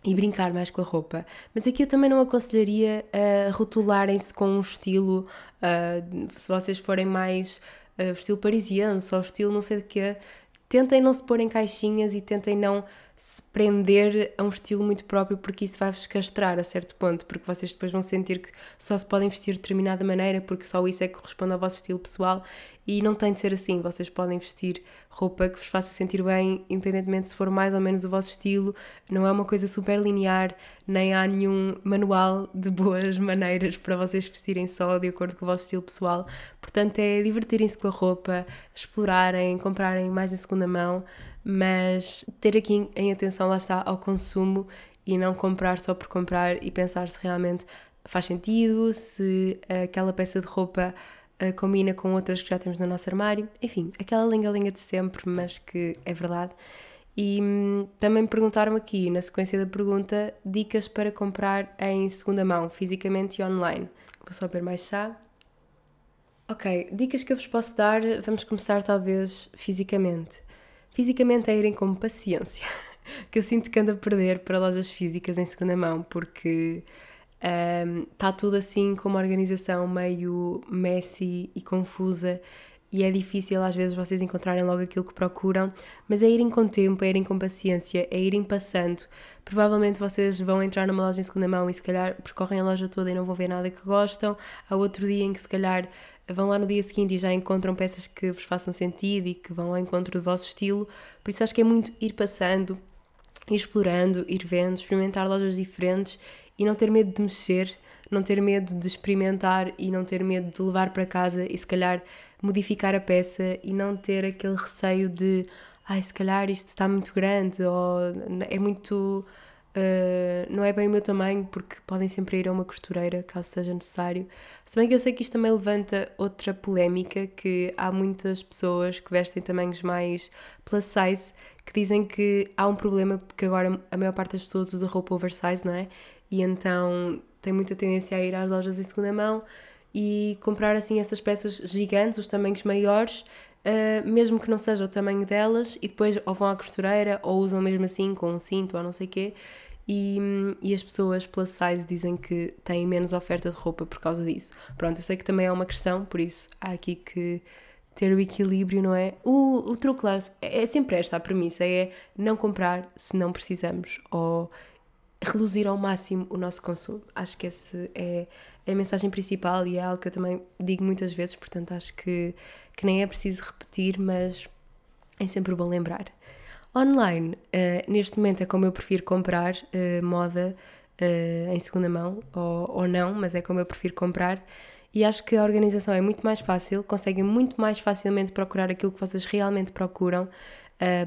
e brincar mais com a roupa. Mas aqui eu também não aconselharia a rotularem-se com um estilo, uh, se vocês forem mais uh, estilo parisiano, só estilo não sei de quê, tentem não se pôr em caixinhas e tentem não se prender a um estilo muito próprio, porque isso vai-vos castrar a certo ponto, porque vocês depois vão sentir que só se podem vestir de determinada maneira, porque só isso é que corresponde ao vosso estilo pessoal e não tem de ser assim. Vocês podem vestir roupa que vos faça sentir bem, independentemente se for mais ou menos o vosso estilo. Não é uma coisa super linear, nem há nenhum manual de boas <laughs> maneiras para vocês vestirem só de acordo com o vosso estilo pessoal. Portanto, é divertirem-se com a roupa, explorarem, comprarem mais em segunda mão mas ter aqui em atenção, lá está, ao consumo e não comprar só por comprar e pensar se realmente faz sentido, se aquela peça de roupa uh, combina com outras que já temos no nosso armário. Enfim, aquela linha-linha de sempre, mas que é verdade. E hum, também perguntaram aqui, na sequência da pergunta, dicas para comprar em segunda mão, fisicamente e online. Vou só beber mais chá. Ok, dicas que eu vos posso dar, vamos começar talvez fisicamente. Fisicamente é irem com paciência, <laughs> que eu sinto que ando a perder para lojas físicas em segunda mão, porque está um, tudo assim com uma organização meio messy e confusa e é difícil às vezes vocês encontrarem logo aquilo que procuram, mas é irem com tempo, é irem com paciência, é irem passando. Provavelmente vocês vão entrar numa loja em segunda mão e se calhar percorrem a loja toda e não vão ver nada que gostam. Há outro dia em que se calhar vão lá no dia seguinte e já encontram peças que vos façam sentido e que vão ao encontro do vosso estilo. Por isso acho que é muito ir passando, ir explorando, ir vendo, experimentar lojas diferentes e não ter medo de mexer, não ter medo de experimentar e não ter medo de levar para casa e se calhar modificar a peça e não ter aquele receio de ai, se calhar isto está muito grande ou é muito Uh, não é bem o meu tamanho, porque podem sempre ir a uma costureira caso seja necessário. Se bem que eu sei que isto também levanta outra polémica, que há muitas pessoas que vestem tamanhos mais plus size que dizem que há um problema porque agora a maior parte das pessoas usa roupa oversize, não é? E então tem muita tendência a ir às lojas em segunda mão e comprar assim essas peças gigantes, os tamanhos maiores, uh, mesmo que não seja o tamanho delas, e depois ou vão à costureira ou usam mesmo assim com um cinto ou não sei o quê. E, e, as pessoas plus size dizem que têm menos oferta de roupa por causa disso. Pronto, eu sei que também é uma questão, por isso há aqui que ter o equilíbrio, não é? O, o truque, claro, é, é sempre esta a premissa, é não comprar se não precisamos ou reduzir ao máximo o nosso consumo. Acho que essa é, é a mensagem principal e é algo que eu também digo muitas vezes, portanto acho que, que nem é preciso repetir, mas é sempre bom lembrar. Online, uh, neste momento é como eu prefiro comprar uh, moda uh, em segunda mão, ou, ou não, mas é como eu prefiro comprar. E acho que a organização é muito mais fácil, conseguem muito mais facilmente procurar aquilo que vocês realmente procuram.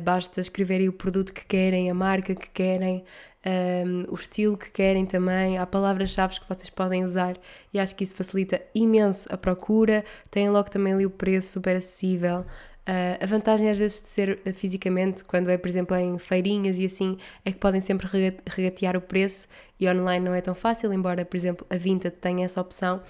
basta escreverem o produto que querem, a marca que querem, um, o estilo que querem também, há palavras-chave que vocês podem usar e acho que isso facilita imenso a procura. Tem logo também ali o preço super acessível. Uh, a vantagem às vezes de ser uh, fisicamente, quando é por exemplo em feirinhas e assim, é que podem sempre regatear o preço e online não é tão fácil, embora por exemplo a Vinted tenha essa opção,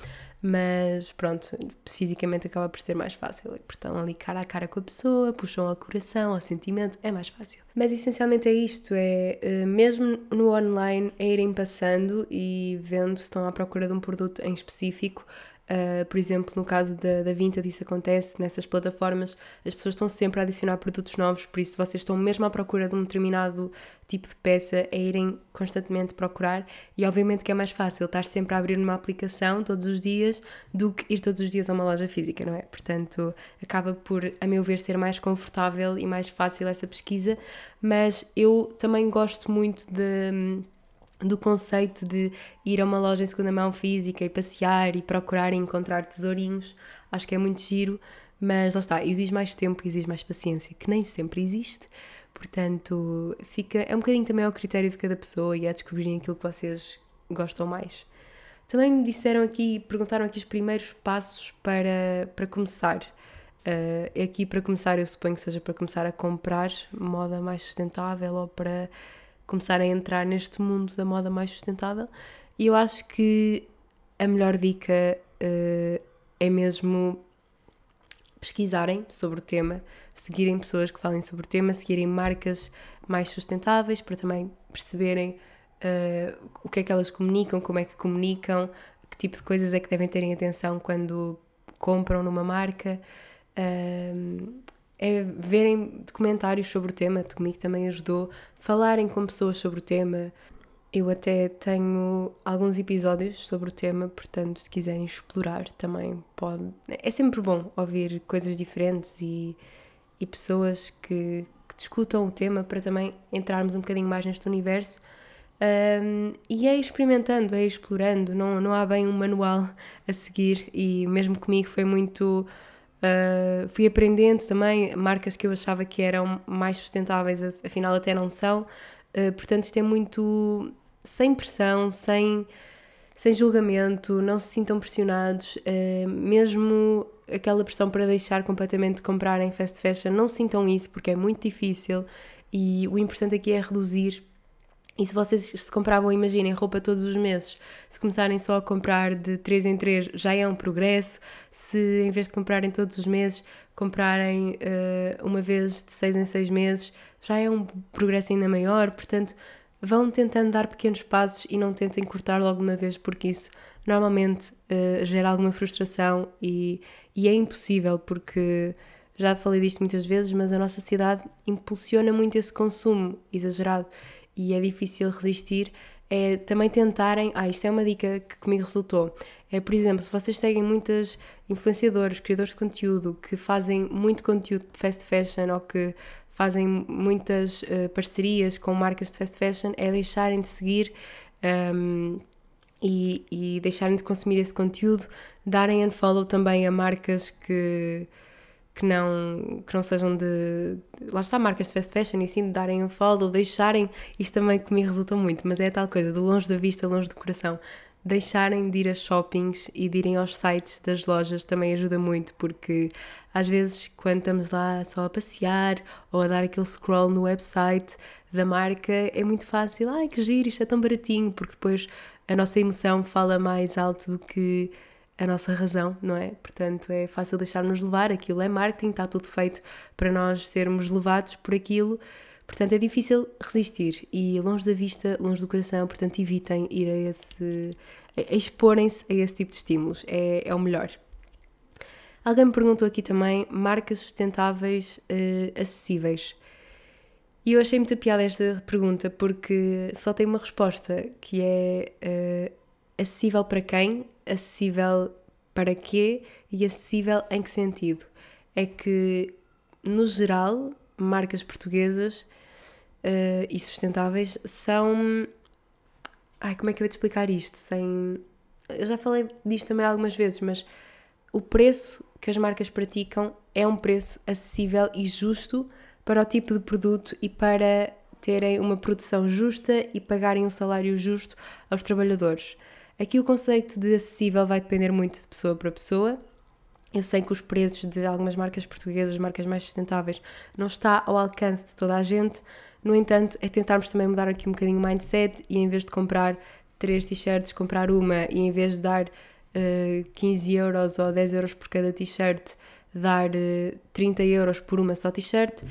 mas pronto, fisicamente acaba por ser mais fácil, porque estão ali cara a cara com a pessoa, puxam ao coração, ao sentimento, é mais fácil. Mas essencialmente é isto, é uh, mesmo no online é irem passando e vendo se estão à procura de um produto em específico, Uh, por exemplo, no caso da, da Vinted, isso acontece nessas plataformas, as pessoas estão sempre a adicionar produtos novos, por isso, vocês estão mesmo à procura de um determinado tipo de peça, é irem constantemente procurar. E obviamente que é mais fácil estar sempre a abrir uma aplicação todos os dias do que ir todos os dias a uma loja física, não é? Portanto, acaba por, a meu ver, ser mais confortável e mais fácil essa pesquisa, mas eu também gosto muito de do conceito de ir a uma loja em segunda mão física e passear e procurar e encontrar tesourinhos. Acho que é muito giro, mas lá está, exige mais tempo, exige mais paciência, que nem sempre existe. Portanto, fica, é um bocadinho também ao critério de cada pessoa e a descobrirem aquilo que vocês gostam mais. Também me disseram aqui, perguntaram aqui os primeiros passos para, para começar. Uh, aqui para começar, eu suponho que seja para começar a comprar moda mais sustentável ou para começar a entrar neste mundo da moda mais sustentável. E eu acho que a melhor dica uh, é mesmo pesquisarem sobre o tema, seguirem pessoas que falem sobre o tema, seguirem marcas mais sustentáveis para também perceberem uh, o que é que elas comunicam, como é que comunicam, que tipo de coisas é que devem terem atenção quando compram numa marca. Uh, é verem documentários sobre o tema, comigo também ajudou, falarem com pessoas sobre o tema. Eu até tenho alguns episódios sobre o tema, portanto, se quiserem explorar também pode. É sempre bom ouvir coisas diferentes e, e pessoas que, que discutam o tema para também entrarmos um bocadinho mais neste universo. Um, e é experimentando, é explorando, não, não há bem um manual a seguir, e mesmo comigo foi muito Uh, fui aprendendo também marcas que eu achava que eram mais sustentáveis, afinal até não são. Uh, portanto, isto é muito sem pressão, sem, sem julgamento, não se sintam pressionados, uh, mesmo aquela pressão para deixar completamente de comprar em fast fashion, não sintam isso porque é muito difícil e o importante aqui é reduzir e se vocês se compravam, imaginem, roupa todos os meses, se começarem só a comprar de 3 em 3, já é um progresso. Se em vez de comprarem todos os meses, comprarem uh, uma vez de 6 em 6 meses, já é um progresso ainda maior. Portanto, vão tentando dar pequenos passos e não tentem cortar logo uma vez, porque isso normalmente uh, gera alguma frustração e, e é impossível, porque já falei disto muitas vezes, mas a nossa sociedade impulsiona muito esse consumo exagerado e é difícil resistir, é também tentarem. Ah, isto é uma dica que comigo resultou. É, por exemplo, se vocês seguem muitas influenciadores, criadores de conteúdo que fazem muito conteúdo de fast fashion ou que fazem muitas uh, parcerias com marcas de fast fashion, é deixarem de seguir um, e, e deixarem de consumir esse conteúdo, darem unfollow também a marcas que que não, que não sejam de. Lá está, marcas de fast fashion e sim de darem um follow, deixarem. Isto também comigo resulta muito, mas é a tal coisa, de longe da vista, longe do coração. Deixarem de ir a shoppings e de irem aos sites das lojas também ajuda muito, porque às vezes, quando estamos lá só a passear ou a dar aquele scroll no website da marca, é muito fácil. Ai, que giro, isto é tão baratinho, porque depois a nossa emoção fala mais alto do que a nossa razão, não é? Portanto, é fácil deixar-nos levar, aquilo é marketing, está tudo feito para nós sermos levados por aquilo, portanto é difícil resistir e longe da vista, longe do coração, portanto evitem ir a esse, exporem-se a esse tipo de estímulos, é, é o melhor. Alguém me perguntou aqui também marcas sustentáveis uh, acessíveis. E eu achei muita piada esta pergunta porque só tem uma resposta que é uh, acessível para quem acessível para quê e acessível em que sentido? É que, no geral, marcas portuguesas uh, e sustentáveis são. Ai, como é que eu vou te explicar isto? Sem. Eu já falei disto também algumas vezes, mas o preço que as marcas praticam é um preço acessível e justo para o tipo de produto e para terem uma produção justa e pagarem um salário justo aos trabalhadores. Aqui o conceito de acessível vai depender muito de pessoa para pessoa. Eu sei que os preços de algumas marcas portuguesas, marcas mais sustentáveis, não está ao alcance de toda a gente. No entanto, é tentarmos também mudar aqui um bocadinho o mindset e em vez de comprar três t-shirts, comprar uma e em vez de dar uh, eh, 15 euros ou 10 euros por cada t-shirt, dar uh, eh, 30 euros por uma só t-shirt.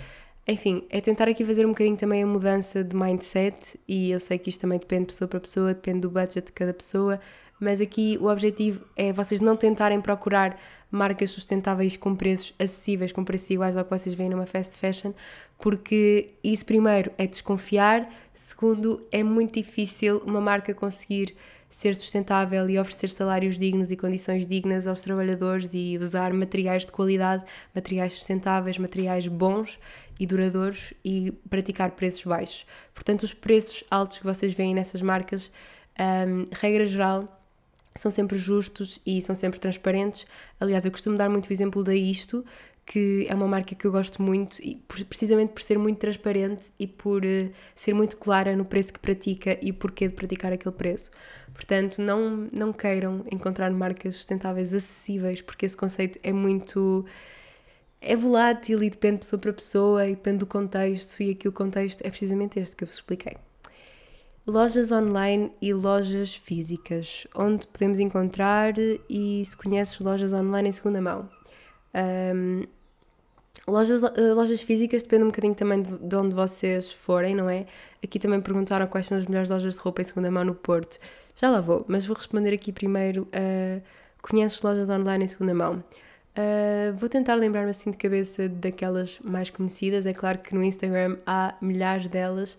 Enfim, é tentar aqui fazer um bocadinho também a mudança de mindset e eu sei que isto também depende de pessoa para pessoa, depende do budget de cada pessoa, mas aqui o objetivo é vocês não tentarem procurar marcas sustentáveis com preços acessíveis, com preços iguais ao que vocês veem numa fast fashion, porque isso, primeiro, é desconfiar, segundo, é muito difícil uma marca conseguir ser sustentável e oferecer salários dignos e condições dignas aos trabalhadores e usar materiais de qualidade, materiais sustentáveis, materiais bons e duradouros e praticar preços baixos. Portanto, os preços altos que vocês veem nessas marcas, um, regra geral, são sempre justos e são sempre transparentes. Aliás, eu costumo dar muito o exemplo da Isto, que é uma marca que eu gosto muito, e precisamente por ser muito transparente e por uh, ser muito clara no preço que pratica e o porquê de praticar aquele preço. Portanto, não, não queiram encontrar marcas sustentáveis acessíveis, porque esse conceito é muito. É volátil e depende de pessoa para pessoa e depende do contexto, e aqui o contexto é precisamente este que eu vos expliquei. Lojas online e lojas físicas, onde podemos encontrar e se conheces lojas online em segunda mão. Um, lojas, uh, lojas físicas depende um bocadinho também de, de, onde vocês forem, não é? Aqui também perguntaram quais são as melhores lojas de roupa em segunda mão no Porto. Já lá vou, mas vou responder aqui primeiro. Uh, conheces lojas online em segunda mão? Uh, vou tentar lembrar-me assim de cabeça daquelas mais conhecidas. É claro que no Instagram há milhares delas,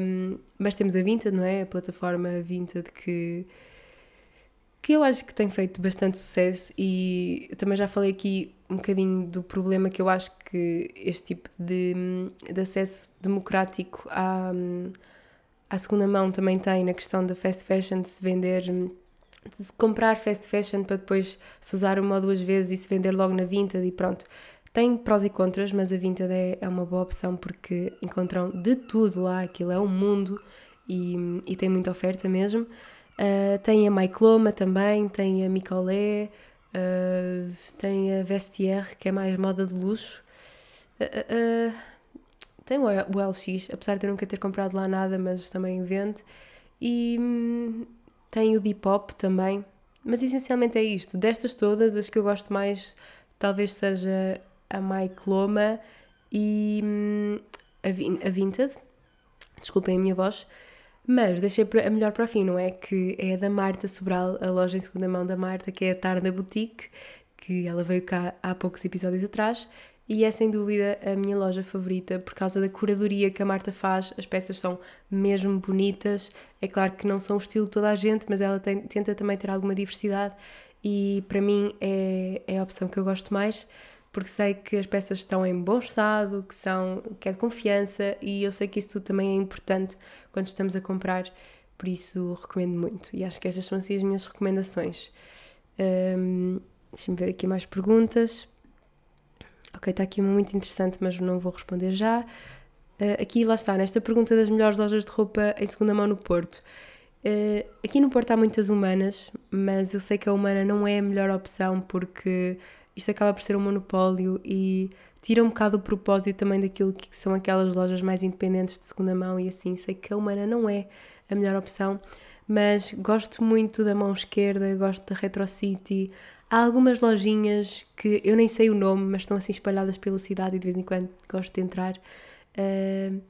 um, mas temos a Vinted, não é? A plataforma Vinted que que eu acho que tem feito bastante sucesso e também já falei aqui um bocadinho do problema que eu acho que este tipo de, de acesso democrático à, à segunda mão também tem na questão da fast fashion, de se vender, de comprar fast fashion para depois se usar uma ou duas vezes e se vender logo na Vinted e pronto. Tem prós e contras, mas a Vinted é, é uma boa opção porque encontram de tudo lá, aquilo é um mundo e, e tem muita oferta mesmo. Uh, tem a Maicloma também, tem a Micolé, uh, tem a Vestiaire, que é mais moda de luxo. Uh, tem o LX, apesar de eu nunca ter comprado lá nada, mas também vende. E hum, tem o Depop também. Mas essencialmente é isto. Destas todas, as que eu gosto mais talvez seja a Maicloma e hum, a, a Vinted. Desculpem a minha voz. Mas deixei a melhor para o fim, não é? Que é da Marta Sobral, a loja em segunda mão da Marta, que é a Tarda Boutique, que ela veio cá há poucos episódios atrás e é sem dúvida a minha loja favorita por causa da curadoria que a Marta faz. As peças são mesmo bonitas. É claro que não são o estilo de toda a gente, mas ela tem, tenta também ter alguma diversidade e para mim é, é a opção que eu gosto mais porque sei que as peças estão em bom estado, que são que é de confiança e eu sei que isso tudo também é importante quando estamos a comprar, por isso recomendo muito. E acho que estas são assim as minhas recomendações. Um, Deixa-me ver aqui mais perguntas. Ok, está aqui uma muito interessante, mas não vou responder já. Uh, aqui, lá está, nesta pergunta das melhores lojas de roupa em segunda mão no Porto. Uh, aqui no Porto há muitas humanas, mas eu sei que a humana não é a melhor opção porque isto acaba por ser um monopólio e tira um bocado o propósito também daquilo que são aquelas lojas mais independentes de segunda mão e assim. Sei que a Humana não é a melhor opção, mas gosto muito da mão esquerda, gosto da Retro City. Há algumas lojinhas que eu nem sei o nome, mas estão assim espalhadas pela cidade e de vez em quando gosto de entrar. Uh,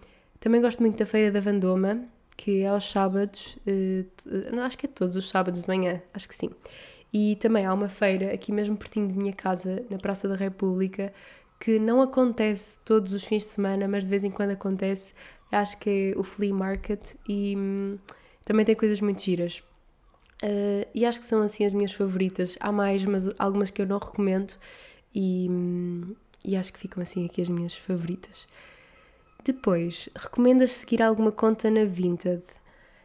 também gosto muito da Feira da Vandoma, que é aos sábados, uh, acho que é todos os sábados de manhã, acho que sim. E também há uma feira aqui mesmo pertinho de minha casa, na Praça da República, que não acontece todos os fins de semana, mas de vez em quando acontece. Acho que é o Flea Market e hum, também tem coisas muito giras. Uh, e acho que são assim as minhas favoritas. Há mais, mas algumas que eu não recomendo e, e acho que ficam assim aqui as minhas favoritas. Depois, recomendas seguir alguma conta na Vinted?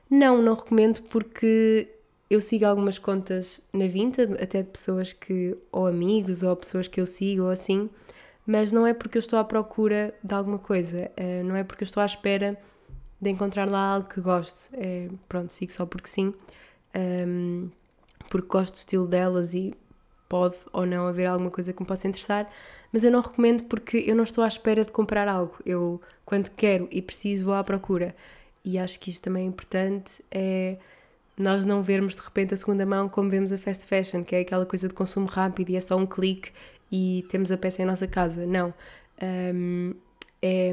Não, não recomendo porque eu sigo algumas contas na Vinted, até de pessoas que, ou amigos, ou pessoas que eu sigo, ou assim, mas não é porque eu estou à procura de alguma coisa, eh, não é porque eu estou à espera de encontrar lá algo que gosto. É, pronto, sigo só porque sim, um, porque gosto do estilo delas e pode ou não haver alguma coisa que me possa interessar, mas eu não recomendo porque eu não estou à espera de comprar algo. Eu, quando quero e preciso, vou à procura. E acho que isto também é importante. É nós não vermos de repente a segunda mão como vemos a fast fashion, que é aquela coisa de consumo rápido e é só um clique e temos a peça em nossa casa. Não. Um, é,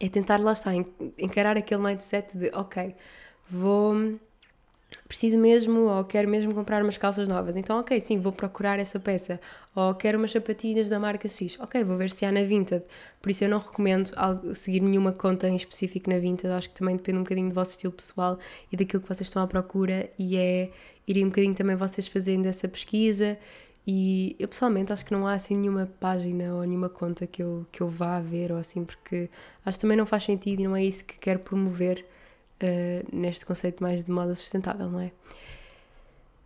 é tentar lá está, encarar aquele mindset de ok, vou preciso mesmo ou quero mesmo comprar umas calças novas. Então, ok, sim, vou procurar essa peça. Ou quero umas sapatilhas da marca X. Ok, vou ver se há na Vinted. Por isso eu não recomendo seguir nenhuma conta em específico na Vinted. Acho que também depende um bocadinho do vosso estilo pessoal e daquilo que vocês estão à procura. E é irem um bocadinho também vocês fazendo essa pesquisa. E eu pessoalmente acho que não há assim nenhuma página ou nenhuma conta que eu, que eu vá ver ou assim, porque acho que também não faz sentido e não é isso que quero promover uh, neste conceito mais de moda sustentável, não é?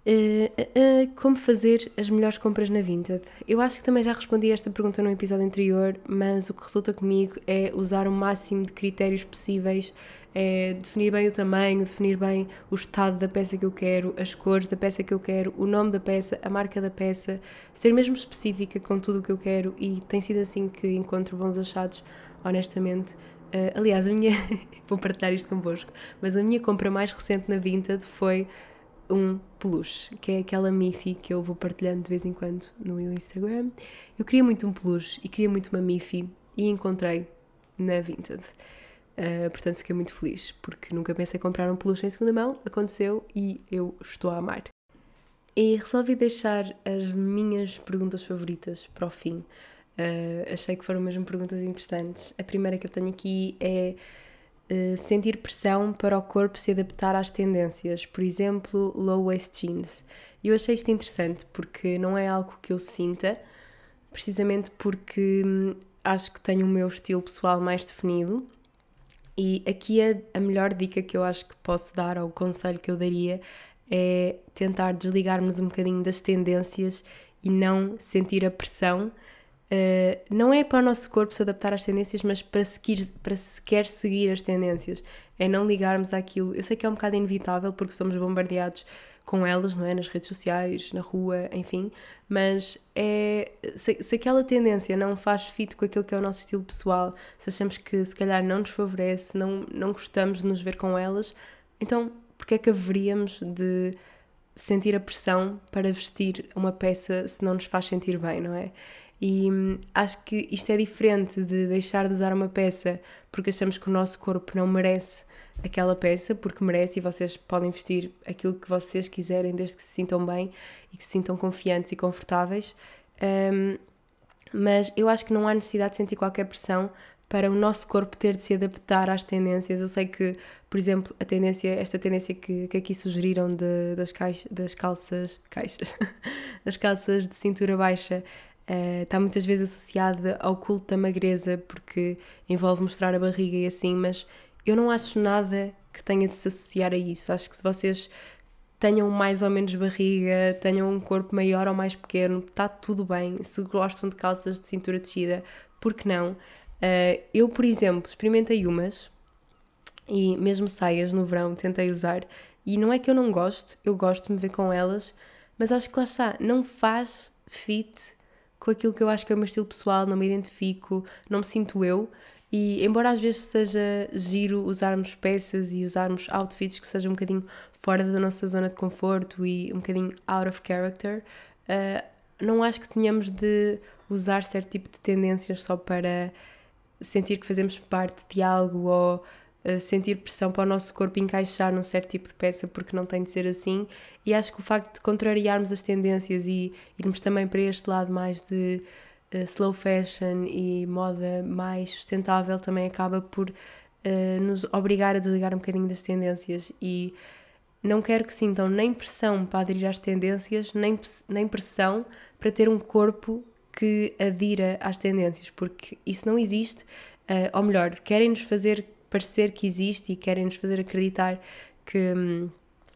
Uh, uh, como fazer as melhores compras na Vinted? Eu acho que também já respondi a esta pergunta no episódio anterior, mas o que resulta comigo é usar o máximo de critérios possíveis, é definir bem o tamanho, definir bem o estado da peça que eu quero, as cores da peça que eu quero, o nome da peça, a marca da peça, ser mesmo específica com tudo o que eu quero e tem sido assim que encontro bons achados, honestamente. Uh, aliás, a minha. <laughs> vou partilhar isto convosco, mas a minha compra mais recente na Vinted foi um peluche, que é aquela Miffy que eu vou partilhando de vez em quando no meu Instagram. Eu queria muito um peluche e queria muito uma Miffy e encontrei na Vinted. Uh, portanto, fiquei muito feliz porque nunca pensei em comprar um peluche em segunda mão, aconteceu e eu estou a amar. E resolvi deixar as minhas perguntas favoritas para o fim. Uh, achei que foram mesmo perguntas interessantes. A primeira que eu tenho aqui é uh, sentir pressão para o corpo se adaptar às tendências, por exemplo, low waist jeans. E eu achei isto interessante porque não é algo que eu sinta, precisamente porque hum, acho que tenho o meu estilo pessoal mais definido. E aqui a, a melhor dica que eu acho que posso dar, ou o conselho que eu daria, é tentar desligarmos um bocadinho das tendências e não sentir a pressão Uh, não é para o nosso corpo se adaptar às tendências, mas para, seguir, para sequer seguir as tendências. É não ligarmos àquilo. Eu sei que é um bocado inevitável porque somos bombardeados com elas, não é? Nas redes sociais, na rua, enfim. Mas é, se, se aquela tendência não faz fit com aquilo que é o nosso estilo pessoal, se achamos que se calhar não nos favorece, não, não gostamos de nos ver com elas, então porque é que haveríamos de sentir a pressão para vestir uma peça se não nos faz sentir bem, não é? E hum, acho que isto é diferente de deixar de usar uma peça porque achamos que o nosso corpo não merece aquela peça, porque merece e vocês podem vestir aquilo que vocês quiserem desde que se sintam bem e que se sintam confiantes e confortáveis. Um, mas eu acho que não há necessidade de sentir qualquer pressão para o nosso corpo ter de se adaptar às tendências. Eu sei que, por exemplo, a tendência, esta tendência que, que aqui sugeriram de, das, caixa, das calças, caixas, <laughs> das calças de cintura baixa, Uh, está muitas vezes associada ao culto da magreza, porque envolve mostrar a barriga e assim, mas eu não acho nada que tenha de se associar a isso. Acho que se vocês tenham mais ou menos barriga, tenham um corpo maior ou mais pequeno, está tudo bem. Se gostam de calças de cintura descida, por que não? Uh, eu, por exemplo, experimentei umas e mesmo saias no verão tentei usar e não é que eu não gosto, eu gosto de me ver com elas, mas acho que lá está, não faz fit com aquilo que eu acho que é o meu estilo pessoal, não me identifico, não me sinto eu. E embora às vezes seja giro usarmos peças e usarmos outfits que sejam um bocadinho fora da nossa zona de conforto e um bocadinho out of character, uh, não acho que tenhamos de usar certo tipo de tendências só para sentir que fazemos parte de algo ou sentir pressão para o nosso corpo encaixar num certo tipo de peça porque não tem de ser assim. E acho que o facto de contrariarmos as tendências e irmos também para este lado mais de uh, slow fashion e moda mais sustentável também acaba por uh, nos obrigar a desligar um bocadinho das tendências e não quero que sintam nem pressão para aderir às tendências, nem, nem pressão para ter um corpo que adira às tendências, porque isso não existe, uh, ou melhor, querem nos fazer parecer que existe e querem nos fazer acreditar que. Hum,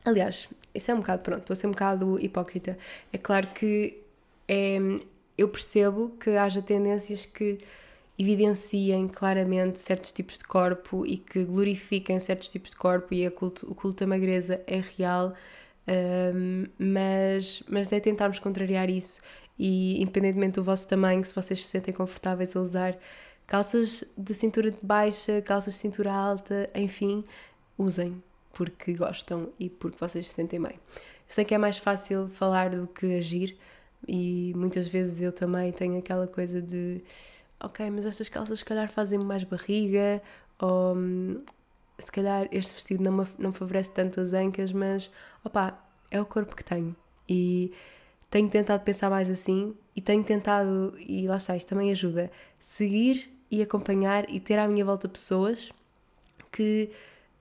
aliás, isso é um bocado, pronto, estou a ser um bocado hipócrita. É claro que é, eu percebo que haja tendências que evidenciem claramente certos tipos de corpo e que glorifiquem certos tipos de corpo e culto, o culto da magreza é real, um, mas, mas é tentarmos contrariar isso e independentemente do vosso tamanho, se vocês se sentem confortáveis a usar calças de cintura baixa, calças de cintura alta, enfim, usem porque gostam e porque vocês se sentem bem. Eu sei que é mais fácil falar do que agir e muitas vezes eu também tenho aquela coisa de ok, mas estas calças se calhar fazem mais barriga ou se calhar este vestido não me, não favorece tanto as ancas, mas opá, é o corpo que tenho. E tenho tentado pensar mais assim e tenho tentado, e lá está, isto também ajuda, seguir e acompanhar e ter à minha volta pessoas que,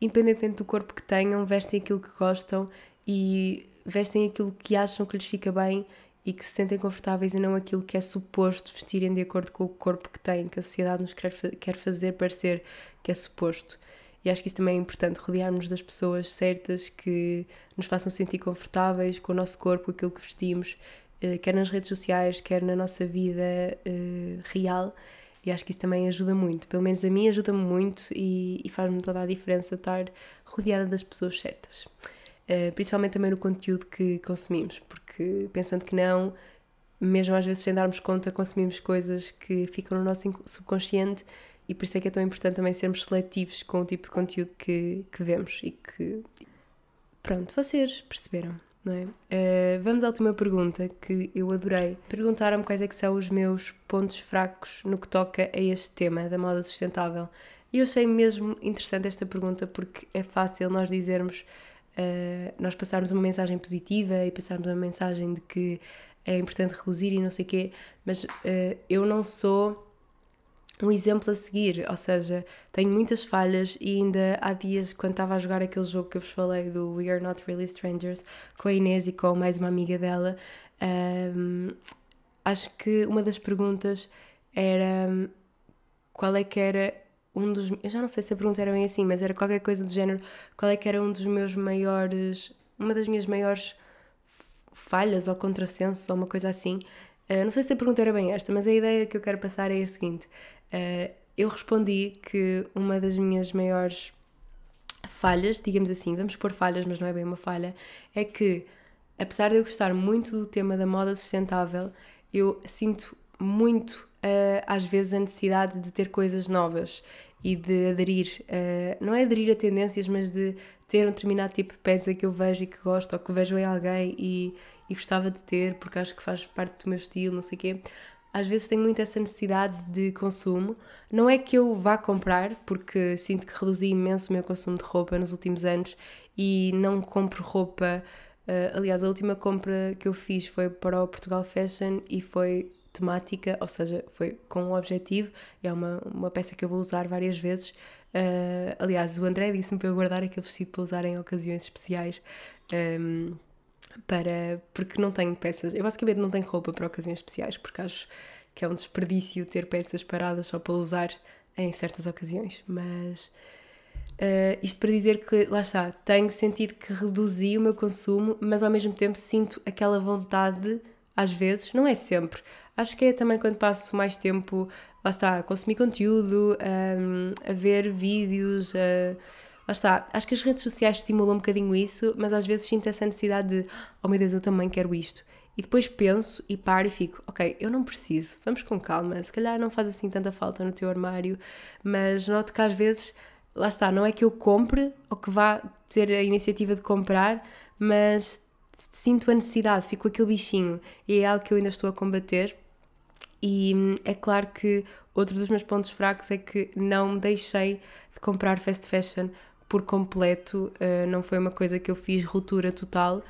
independentemente do corpo que tenham, vestem aquilo que gostam e vestem aquilo que acham que lhes fica bem e que se sentem confortáveis e não aquilo que é suposto vestirem de acordo com o corpo que têm, que a sociedade nos quer, quer fazer parecer que é suposto. E acho que isso também é importante, rodearmos das pessoas certas que nos façam sentir confortáveis com o nosso corpo, aquilo que vestimos, eh, quer nas redes sociais, quer na nossa vida uh, real. E acho que isso também ajuda muito. Pelo menos a mim ajuda-me muito e, e faz-me toda a diferença estar rodeada das pessoas certas. Uh, principalmente também no conteúdo que consumimos, porque pensando que não, mesmo às vezes sem darmos conta, consumimos coisas que ficam no nosso subconsciente e por isso é que é tão importante também sermos seletivos com o tipo de conteúdo que, que vemos e que. Pronto, vocês perceberam, não é? Uh, vamos à última pergunta que eu adorei. Perguntaram-me quais é que são os meus pontos fracos no que toca a este tema da moda sustentável. E eu achei mesmo interessante esta pergunta porque é fácil nós dizermos, uh, nós passarmos uma mensagem positiva e passarmos uma mensagem de que é importante reduzir e não sei o quê, mas uh, eu não sou um exemplo a seguir, ou seja, tenho muitas falhas e ainda há dias, quando estava a jogar aquele jogo que eu vos falei do We Are Not Really Strangers, com a Inês e com mais uma amiga dela, um, acho que uma das perguntas era qual é que era um dos. Eu já não sei se a pergunta era bem assim, mas era qualquer coisa do género. Qual é que era um dos meus maiores. Uma das minhas maiores falhas ou contrassensos ou uma coisa assim. Uh, não sei se a pergunta era bem esta, mas a ideia que eu quero passar é a seguinte: uh, eu respondi que uma das minhas maiores falhas, digamos assim, vamos pôr falhas, mas não é bem uma falha, é que apesar de eu gostar muito do tema da moda sustentável, eu sinto muito uh, às vezes a necessidade de ter coisas novas e de aderir, uh, não é aderir a tendências, mas de ter um determinado tipo de peça que eu vejo e que gosto ou que vejo em alguém e, e gostava de ter porque acho que faz parte do meu estilo, não sei o quê às vezes tenho muito essa necessidade de consumo. Não é que eu vá comprar, porque sinto que reduzi imenso o meu consumo de roupa nos últimos anos e não compro roupa. Uh, aliás, a última compra que eu fiz foi para o Portugal Fashion e foi temática, ou seja, foi com um objetivo. É uma, uma peça que eu vou usar várias vezes. Uh, aliás, o André disse-me para eu guardar aquele vestido para usar em ocasiões especiais. Um, ehm, para porque não tenho peças. Eu basicamente não tenho roupa para ocasiões especiais, porque acho que é um desperdício ter peças paradas só para usar em certas ocasiões. Mas uh, isto para dizer que, lá está, tenho sentido que reduzi o meu consumo, mas ao mesmo tempo sinto aquela vontade, às vezes, não é sempre. Acho que é também quando passo mais tempo, lá está, a consumir conteúdo, um, a ver vídeos, a Lá está, acho que as redes sociais estimulam um bocadinho isso, mas às vezes sinto essa necessidade de, oh meu Deus, eu também quero isto. E depois penso e paro e fico, ok, eu não preciso, vamos com calma, se calhar não faz assim tanta falta no teu armário, mas noto que às vezes, lá está, não é que eu compre ou que vá ter a iniciativa de comprar, mas sinto a necessidade, fico aquele bichinho e é algo que eu ainda estou a combater. E hum, é claro que outro dos meus pontos fracos é que não deixei de comprar fast fashion por completo, uh, não foi uma coisa que eu fiz ruptura total.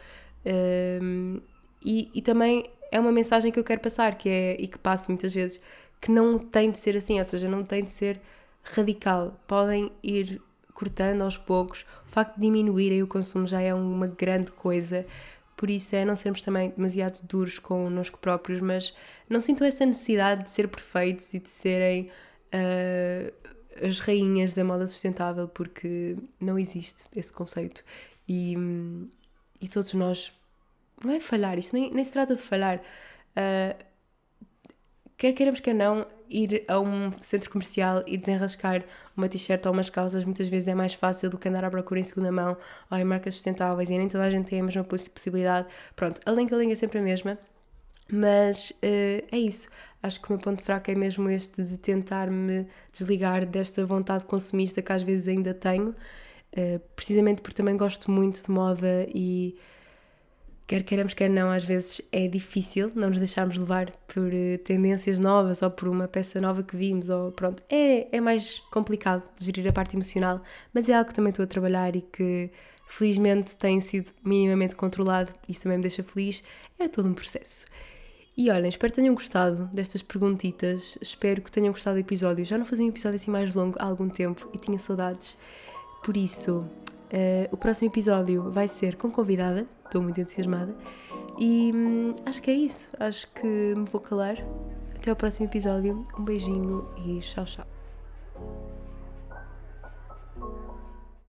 Uh, e, e também é uma mensagem que eu quero passar, que é, e que passo muitas vezes, que não tem de ser assim, ou seja, não tem de ser radical. Podem ir cortando aos poucos. O facto de diminuírem o consumo já é uma grande coisa. Por isso é não sermos também demasiado duros connosco próprios, mas não sinto essa necessidade de ser perfeitos e de serem uh, as rainhas da moda sustentável, porque não existe esse conceito. E, e todos nós. Não é falhar, isso nem, nem se trata de falhar. Uh, quer queiramos, quer não, ir a um centro comercial e desenrascar uma t-shirt ou umas calças muitas vezes é mais fácil do que andar à procura em segunda mão ou em marcas sustentáveis e nem toda a gente tem a mesma possibilidade. Pronto, a link a link é sempre a mesma, mas uh, é isso. Acho que o meu ponto fraco é mesmo este de tentar me desligar desta vontade consumista que às vezes ainda tenho, uh, precisamente porque também gosto muito de moda e quer queiramos, quer não, às vezes é difícil não nos deixarmos levar por uh, tendências novas ou por uma peça nova que vimos, ou pronto, é, é mais complicado gerir a parte emocional, mas é algo que também estou a trabalhar e que felizmente tem sido minimamente controlado, isso também me deixa feliz, é todo um processo. E olhem, espero que tenham gostado destas perguntitas, espero que tenham gostado do episódio. Já não fazia um episódio assim mais longo há algum tempo e tinha saudades, por isso Uh, o próximo episódio vai ser com convidada, estou muito entusiasmada. E hum, acho que é isso. Acho que me vou calar. Até ao próximo episódio. Um beijinho e tchau, tchau.